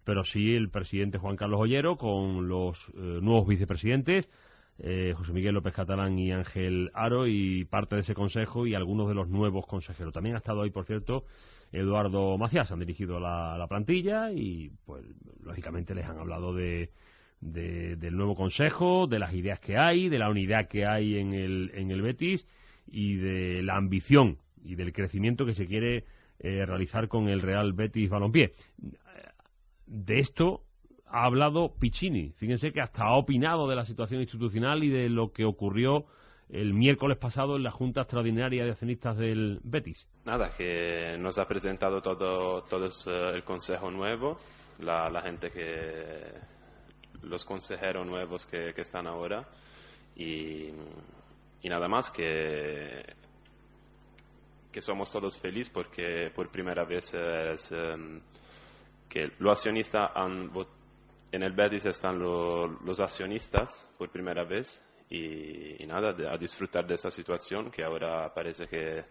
pero sí el presidente Juan Carlos Ollero con los eh, nuevos vicepresidentes, eh, José Miguel López Catalán y Ángel Aro, y parte de ese consejo y algunos de los nuevos consejeros. También ha estado ahí, por cierto, Eduardo Macías. Han dirigido la, la plantilla y, pues, lógicamente les han hablado de, de- del nuevo consejo, de las ideas que hay, de la unidad que hay en el, en el Betis y de la ambición y del crecimiento que se quiere eh, realizar con el Real Betis Balompié. De esto ha hablado Piccini. Fíjense que hasta ha opinado de la situación institucional y de lo que ocurrió el miércoles pasado en la Junta Extraordinaria de Accionistas del Betis. Nada, que nos ha presentado todo, eh, el consejo nuevo, la, gente que, los consejeros nuevos que, están ahora y, nada más que, que somos todos felices porque por primera vez es, em, que los accionistas han en el Betis están lo- los accionistas por primera vez y, y nada, de- a disfrutar de esa situación que ahora parece que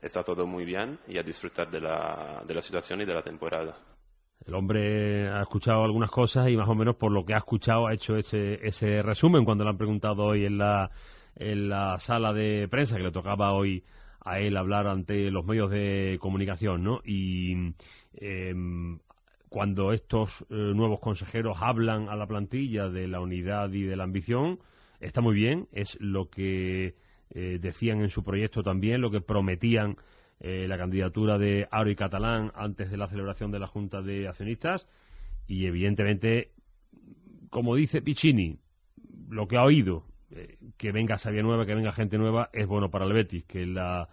está todo muy bien y a disfrutar de la, de la situación y de la temporada. El hombre ha escuchado algunas cosas y más o menos por lo que ha escuchado ha hecho ese, ese resumen cuando le han preguntado hoy en la, en la sala de prensa que le tocaba hoy a él hablar ante los medios de comunicación, ¿no? Y em, cuando estos eh, nuevos consejeros hablan a la plantilla de la unidad y de la ambición, está muy bien, es lo que eh, decían en su proyecto también, lo que prometían eh, la candidatura de Aro y Catalán antes de la celebración de la Junta de Accionistas y evidentemente, como dice Piccini, lo que ha oído, eh, que venga Sabia Nueva, que venga gente nueva, es bueno para el Betis, que la,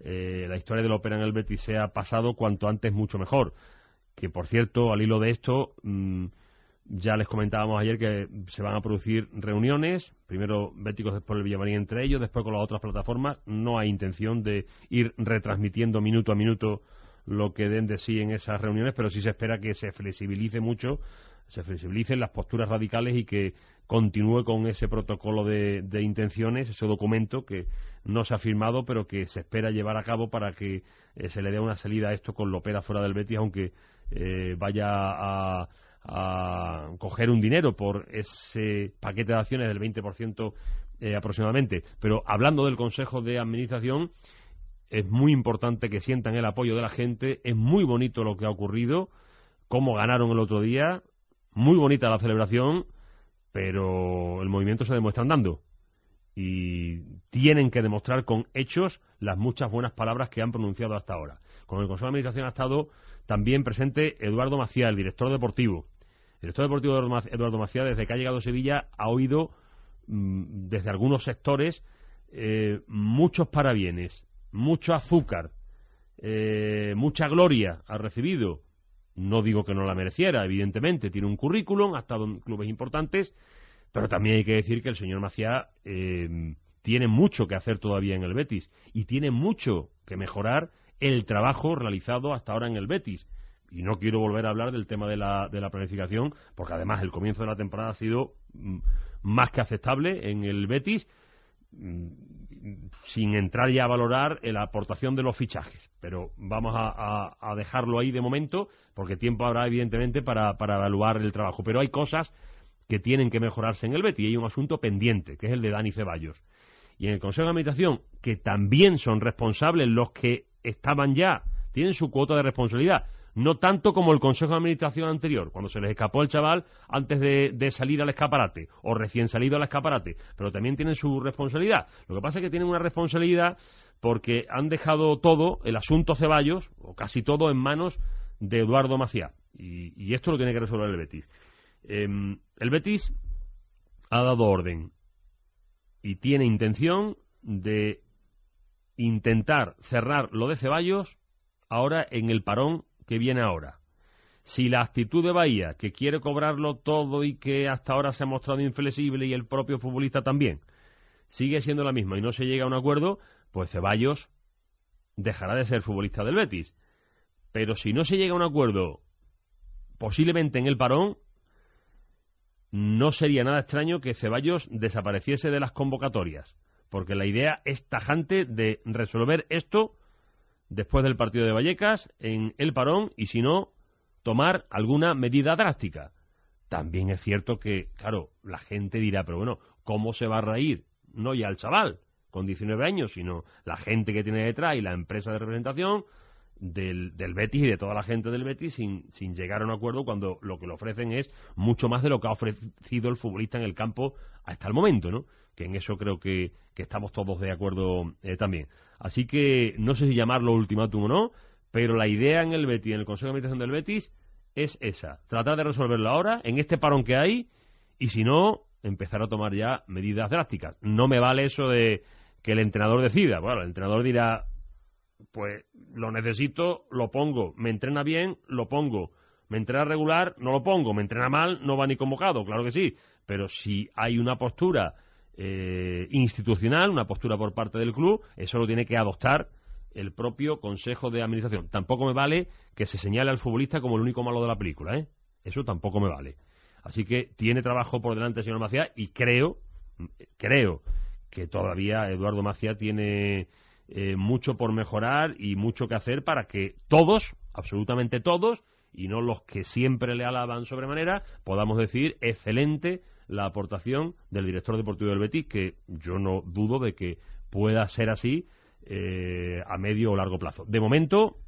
la historia de la ópera en el Betis sea pasado cuanto antes mucho mejor. Que por cierto, al hilo de esto, mm, ya les comentábamos ayer que se van a producir reuniones, primero Béticos, después el Villamarín entre ellos, después con las otras plataformas. No hay intención de ir retransmitiendo minuto a minuto lo que den de sí en esas reuniones, pero sí se espera que se flexibilice mucho, se flexibilicen las posturas radicales y que continúe con ese protocolo de, intenciones, ese documento que no se ha firmado, pero que se espera llevar a cabo para que eh, se le dé una salida a esto con Lopera fuera del Betis, aunque eh, vaya a, coger un dinero por ese paquete de acciones del 20% eh, aproximadamente. Pero hablando del Consejo de Administración, es muy importante que sientan el apoyo de la gente. Es muy bonito lo que ha ocurrido, cómo ganaron el otro día. Muy bonita la celebración, pero el movimiento se demuestra andando. Y tienen que demostrar con hechos las muchas buenas palabras que han pronunciado hasta ahora. Con el Consejo de Administración ha estado también presente Eduardo Macías, el director deportivo. El director deportivo Mac- Eduardo Macías, desde que ha llegado a Sevilla, ha oído mm, desde algunos sectores eh, muchos parabienes, mucho azúcar, eh, mucha gloria ha recibido. No digo que no la mereciera, evidentemente, tiene un currículum, ha estado en clubes importantes, pero también hay que decir que el señor Macías eh, tiene mucho que hacer todavía en el Betis y tiene mucho que mejorar el trabajo realizado hasta ahora en el Betis. Y no quiero volver a hablar del tema de la, de la planificación, porque además el comienzo de la temporada ha sido mm, más que aceptable en el Betis, mm, sin entrar ya a valorar la aportación de los fichajes. Pero vamos a dejarlo ahí de momento, porque tiempo habrá, evidentemente, para, para evaluar el trabajo. Pero hay cosas que tienen que mejorarse en el Betis y hay un asunto pendiente, que es el de Dani Ceballos. Y en el Consejo de Administración, que también son responsables los que estaban ya, tienen su cuota de responsabilidad. No tanto como el Consejo de Administración anterior, cuando se les escapó el chaval antes de, salir al escaparate, o recién salido al escaparate, pero también tienen su responsabilidad. Lo que pasa es que tienen una responsabilidad porque han dejado todo, el asunto Ceballos, o casi todo, en manos de Eduardo Maciá. Y, y esto lo tiene que resolver el Betis. Em, el Betis ha dado orden y tiene intención de intentar cerrar lo de Ceballos ahora en el parón que viene ahora. Si la actitud de Bahía, que quiere cobrarlo todo y que hasta ahora se ha mostrado inflexible y el propio futbolista también, sigue siendo la misma y no se llega a un acuerdo, pues Ceballos dejará de ser futbolista del Betis. Pero si no se llega a un acuerdo, posiblemente en el parón, no sería nada extraño que Ceballos desapareciese de las convocatorias, porque la idea es tajante de resolver esto después del partido de Vallecas en el parón y si no, tomar alguna medida drástica. También es cierto que, claro, la gente dirá, pero bueno, ¿cómo se va a reír? No ya el chaval con 19 años, sino la gente que tiene detrás y la empresa de representación del, del Betis y de toda la gente del Betis sin, sin llegar a un acuerdo cuando lo que le ofrecen es mucho más de lo que ha ofrecido el futbolista en el campo hasta el momento, ¿no? Que en eso creo que, que estamos todos de acuerdo eh, también. Así que no sé si llamarlo ultimátum o no, pero la idea en el Betis, en el Consejo de Administración del Betis, es esa. Tratar de resolverlo ahora, en este parón que hay, y si no, empezar a tomar ya medidas drásticas. No me vale eso de que el entrenador decida. Bueno, el entrenador dirá, pues lo necesito, lo pongo. Me entrena bien, lo pongo. Me entrena regular, no lo pongo. Me entrena mal, no va ni convocado, claro que sí. Pero si hay una postura eh, institucional, una postura por parte del club, eso lo tiene que adoptar el propio Consejo de Administración. Tampoco me vale que se señale al futbolista como el único malo de la película, ¿eh? Eso tampoco me vale. Así que tiene trabajo por delante el señor Macías y creo, creo que todavía Eduardo Macías tiene eh, mucho por mejorar y mucho que hacer para que todos, absolutamente todos, y no los que siempre le alaban sobremanera, podamos decir excelente la aportación del director deportivo del Betis, que yo no dudo de que pueda ser así eh, a medio o largo plazo. De momento,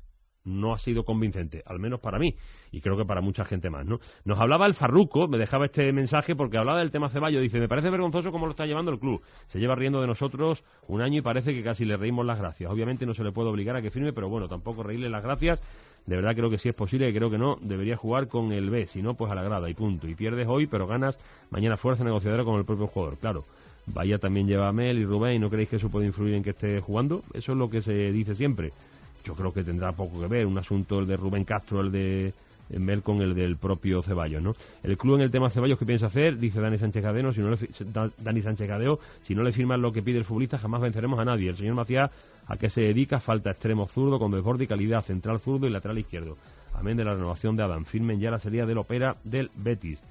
no ha sido convincente, al menos para mí, y creo que para mucha gente más, ¿no? Nos hablaba el Farruco, me dejaba este mensaje porque hablaba del tema Ceballos, dice, me parece vergonzoso cómo lo está llevando el club, se lleva riendo de nosotros un año y parece que casi le reímos las gracias, obviamente no se le puede obligar a que firme, pero bueno, tampoco reírle las gracias, de verdad creo que sí es posible, creo que no, debería jugar con el B, si no, pues a la grada y punto, y pierdes hoy, pero ganas mañana fuerza negociadora con el propio jugador, claro. Vaya también lleva a Mel y Rubén, ¿y no creéis que eso puede influir en que esté jugando? Eso es lo que se dice siempre yo creo que tendrá poco que ver. Un asunto el de Rubén Castro, el de Mel con el del propio Ceballos, ¿no? El club en el tema Ceballos, ¿qué piensa hacer? Dice Dani Sánchez Cadeno, si no le, Dani Sánchez Cadeo, si no le firman lo que pide el futbolista, jamás venceremos a nadie. El señor Macías, ¿a qué se dedica? Falta extremo zurdo, con desborde y calidad, central zurdo y lateral izquierdo. Amén de la renovación de Adam. Firmen ya la salida del Opera del Betis.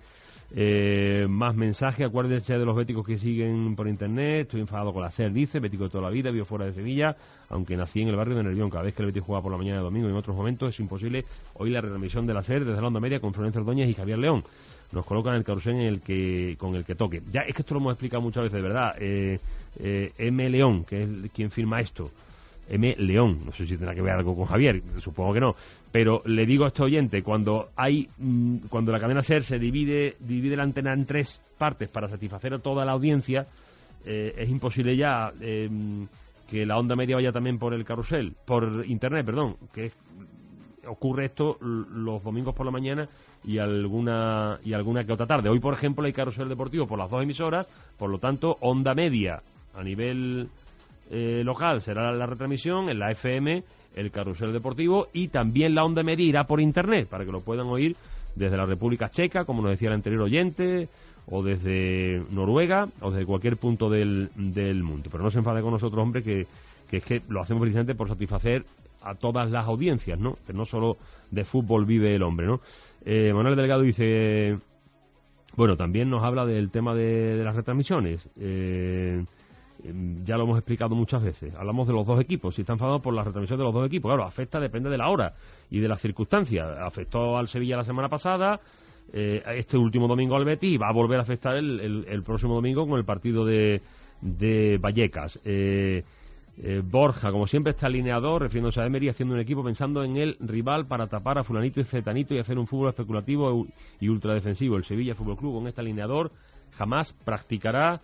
Eh, más mensajes, acuérdense de los béticos que siguen por internet. Estoy enfadado con la SER, dice. Bético de toda la vida, vivo fuera de Sevilla, aunque nací en el barrio de Nervión. Cada vez que el Betis juega por la mañana de domingo y en otros momentos es imposible oír la retransmisión de la SER desde la onda media con Florencia Ordóñez y Javier León. Nos colocan el carrusel en el que, con el que toque. Ya es que esto lo hemos explicado muchas veces, de verdad. Eh, eh, M. León, que es quien firma esto M. León. No sé si tendrá que ver algo con Javier, supongo que no. Pero le digo a este oyente, cuando hay, mm, cuando la cadena SER se divide, divide la antena en tres partes para satisfacer a toda la audiencia, eh, es imposible ya em, que la onda media vaya también por el carrusel, por internet, perdón, que ocurre esto los domingos por la mañana y alguna y alguna que otra tarde. Hoy, por ejemplo, hay carrusel deportivo por las dos emisoras, por lo tanto, onda media a nivel eh, local será la retransmisión, en la FM el carrusel deportivo y también la onda media irá por internet para que lo puedan oír desde la República Checa, como nos decía el anterior oyente, o desde Noruega, o desde cualquier punto del, del mundo. Pero no se enfade con nosotros, hombre, que, que es que lo hacemos precisamente por satisfacer a todas las audiencias, ¿no? Que no solo de fútbol vive el hombre, ¿no? Eh, Manuel Delgado dice, bueno, también nos habla del tema de, las retransmisiones. Eh, ya lo hemos explicado muchas veces. Hablamos de los dos equipos. Si está enfadado por la retransmisión de los dos equipos, claro, afecta, depende de la hora y de las circunstancias. Afectó al Sevilla la semana pasada, eh, este último domingo al Betis y va a volver a afectar el, próximo domingo con el partido de, de Vallecas. Eh, eh, Borja, como siempre, está alineado, refiriéndose a Emery, haciendo un equipo pensando en el rival para tapar a Fulanito y Cetanito y hacer un fútbol especulativo y ultradefensivo. El Sevilla Fútbol Club con este alineador jamás practicará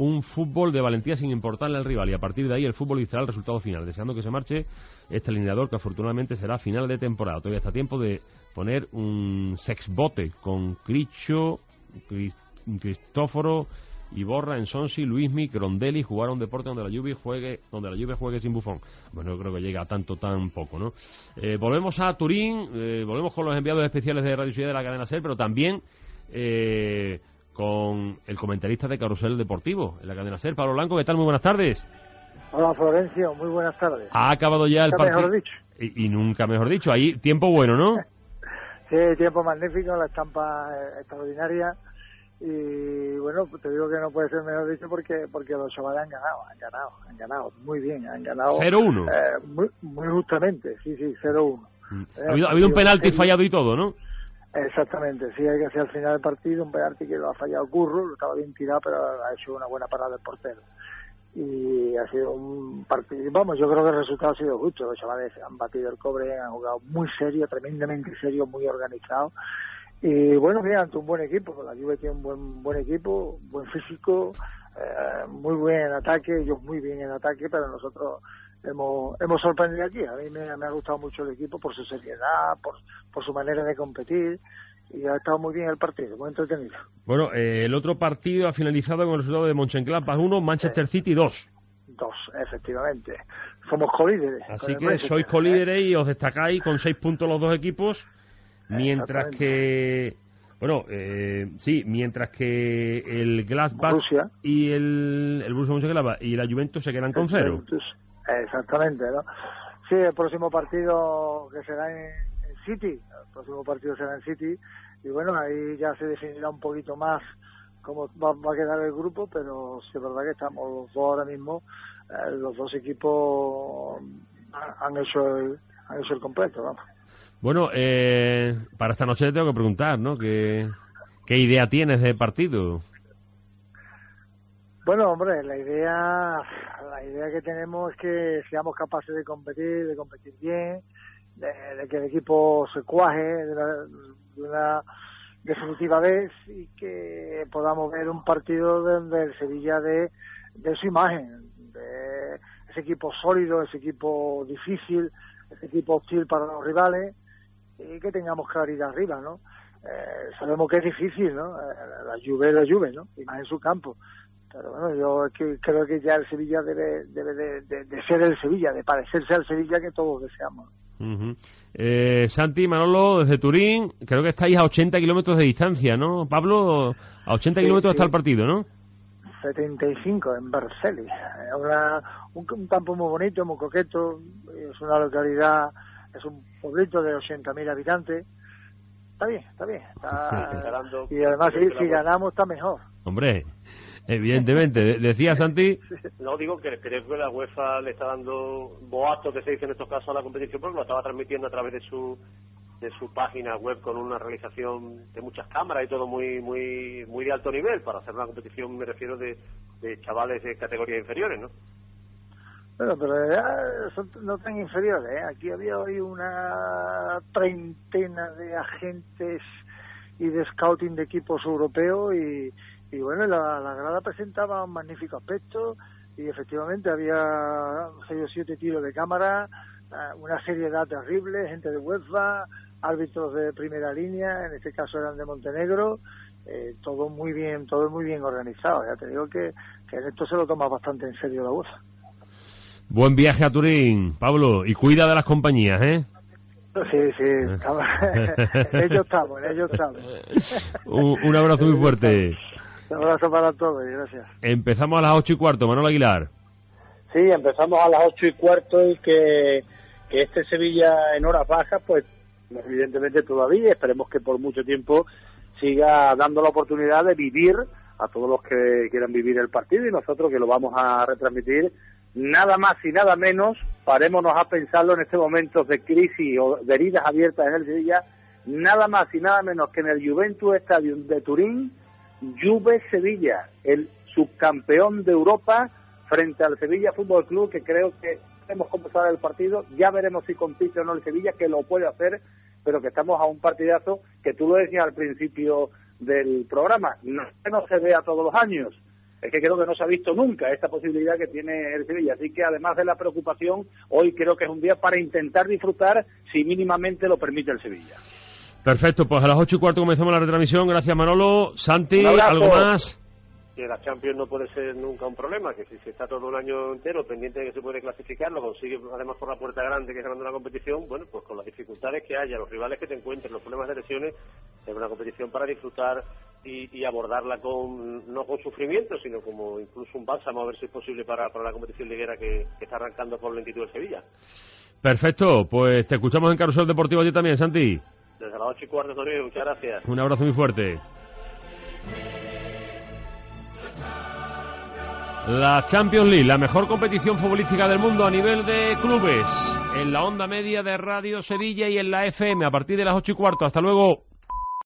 un fútbol de valentía sin importarle al rival y a partir de ahí el fútbol será el resultado final, deseando que se marche este alineador que afortunadamente será final de temporada. Todavía está tiempo de poner un sexbote con Cricho, Cristóforo Iborra, Ensonsi, Luismi, Crondelli jugaron deporte donde la lluvia juegue, donde la lluvia juegue sin bufón. Bueno, yo creo que llega a tanto tan poco, ¿no? Eh, volvemos a Turín, eh, volvemos con los enviados especiales de Radio Ciudad de la cadena SER, pero también eh, con el comentarista de Carusel Deportivo en la cadena SER, Pablo Blanco. ¿Qué tal? Muy buenas tardes. Hola Florencio, muy buenas tardes. Ha acabado ya el partido. Y, y nunca mejor dicho. Ahí tiempo bueno, ¿no? Sí, tiempo magnífico, la estampa eh, extraordinaria. Y bueno, pues te digo que no puede ser mejor dicho porque porque los chavales han ganado, han ganado, han ganado muy bien, han ganado 0-1. eh, muy, muy justamente, sí, sí, 0-1. Ha habido, ha habido un penalti fallado y todo, ¿no? Exactamente, sí, hay que hacer al final del partido un penalti que lo ha fallado Curro, lo estaba bien tirado, pero ha hecho una buena parada el portero. Y ha sido un partido, vamos, yo creo que el resultado ha sido justo. Los chavales han batido el cobre, han jugado muy serio, tremendamente serio, muy organizado. Y bueno, bien, ante un buen equipo, la Juve tiene un buen, buen equipo, buen físico, eh, muy buen en ataque, ellos muy bien en ataque, pero nosotros hemos, hemos sorprendido aquí. A mí me, me ha gustado mucho el equipo por su seriedad, por, por su manera de competir y ha estado muy bien el partido, muy entretenido. Bueno, eh, el otro partido ha finalizado con el resultado de Mönchengladbach 1, Manchester City 2. Dos, efectivamente. Somos colíderes. Así que sois ¿eh? colíderes y os destacáis con seis puntos los dos equipos, mientras que... Bueno, eh, sí, mientras que el Borussia. y el, el Borussia Mönchengladbach y la Juventus se quedan con cero. Juventus. Exactamente, ¿no? Sí, el próximo partido que será en, City, el próximo partido será en City, y bueno, ahí ya se definirá un poquito más cómo va, va a quedar el grupo, pero sí es verdad que estamos los dos ahora mismo, eh, los dos equipos han- hecho el, han hecho el completo, vamos. Bueno, eh, para esta noche te tengo que preguntar, ¿no? ¿Qué, qué idea tienes de partido? Bueno, hombre, la idea, la idea que tenemos es que seamos capaces de competir, de competir bien, de, que el equipo se cuaje de una, de una definitiva vez y que podamos ver un partido de- del Sevilla de, su imagen, de ese equipo sólido, ese equipo difícil, ese equipo hostil para los rivales y que tengamos claridad arriba, ¿no? Eh, sabemos que es difícil, ¿no? Eh, la Juve es la Juve, ¿no? Y más su campo. Pero bueno, yo es que creo que ya el Sevilla debe, debe de, de- de ser el Sevilla, de parecerse al Sevilla que todos deseamos. Ujú. Eh, Santi, Manolo, desde Turín, creo que estáis a 80 kilómetros de distancia, ¿no? Pablo, a 80 Sí, kilómetros sí. está el partido, ¿no? 75 en Vercelli. Es una- un, un campo muy bonito, muy coqueto. Es una localidad, es un pueblito de 80.000 habitantes. Está bien, está bien. está- y además, si, si ganamos, está mejor. Hombre, evidentemente. De- Decía Santi, No, digo que creo que la UEFA le está dando boato que se dice en estos casos a la competición porque lo estaba transmitiendo a través de su de su página web con una realización de muchas cámaras y todo muy muy muy de alto nivel para hacer una competición me refiero de, de chavales de categorías inferiores no Bueno, pero eh, son no tan inferiores. ¿eh? Aquí había hoy una treintena de agentes y de scouting de equipos europeos y, y bueno, la, la grada presentaba un magnífico aspecto y efectivamente había seis o siete tiros de cámara, eh, una seriedad terrible, gente de UEFA, árbitros de primera línea, en este caso eran de Montenegro, eh, todo muy bien, todo muy bien organizado. Ya te digo que, que en esto se lo toma bastante en serio la UEFA. buen viaje a Turín, Pablo, y cuida de las compañías, ¿eh? Sí, sí, estamos, en ello estamos, en ello estamos. Un, un abrazo muy fuerte. Un abrazo para todos y gracias. Empezamos a las ocho y cuarto, Manuel Aguilar. Sí, empezamos a las ocho y cuarto y que, que este Sevilla en horas bajas, pues evidentemente todavía, esperemos que por mucho tiempo siga dando la oportunidad de vivir a todos los que quieran vivir el partido y nosotros que lo vamos a retransmitir nada más y nada menos, parémonos a pensarlo en este momento de crisis o de heridas abiertas en el Sevilla, nada más y nada menos que en el Juventus Stadium de Turín, Juve Sevilla, el subcampeón de Europa frente al Sevilla Fútbol Club, que creo que hemos comenzado el partido, ya veremos si compite o no el Sevilla, que lo puede hacer, pero que estamos a un partidazo que tú lo decías al principio del programa, no no se vea todos los años, es que creo que no se ha visto nunca esta posibilidad que tiene el Sevilla, así que además de la preocupación, hoy creo que es un día para intentar disfrutar si mínimamente lo permite el Sevilla. Perfecto, pues a las ocho y cuarto comenzamos la retransmisión. Gracias, Manolo. Santi. ¿algo más? que la Champions no puede ser nunca un problema, que si se está todo un año entero pendiente de que se puede clasificar, lo consigue además por la puerta grande que es ganando la competición, bueno, pues con las dificultades que haya, los rivales que te encuentres, los problemas de lesiones, es una competición para disfrutar y, y abordarla con no con sufrimiento, sino como incluso un bálsamo a ver si es posible para, para la competición liguera que, que está arrancando por lentitud de Sevilla. Perfecto, pues te escuchamos en Carusel Deportivo allí también, Santi. Desde las ocho y cuarto, muchas gracias. Un abrazo muy fuerte. La Champions League, la mejor competición futbolística del mundo a nivel de clubes, en la onda media de Radio Sevilla y en la FM a partir de las ocho y cuarto. Hasta luego.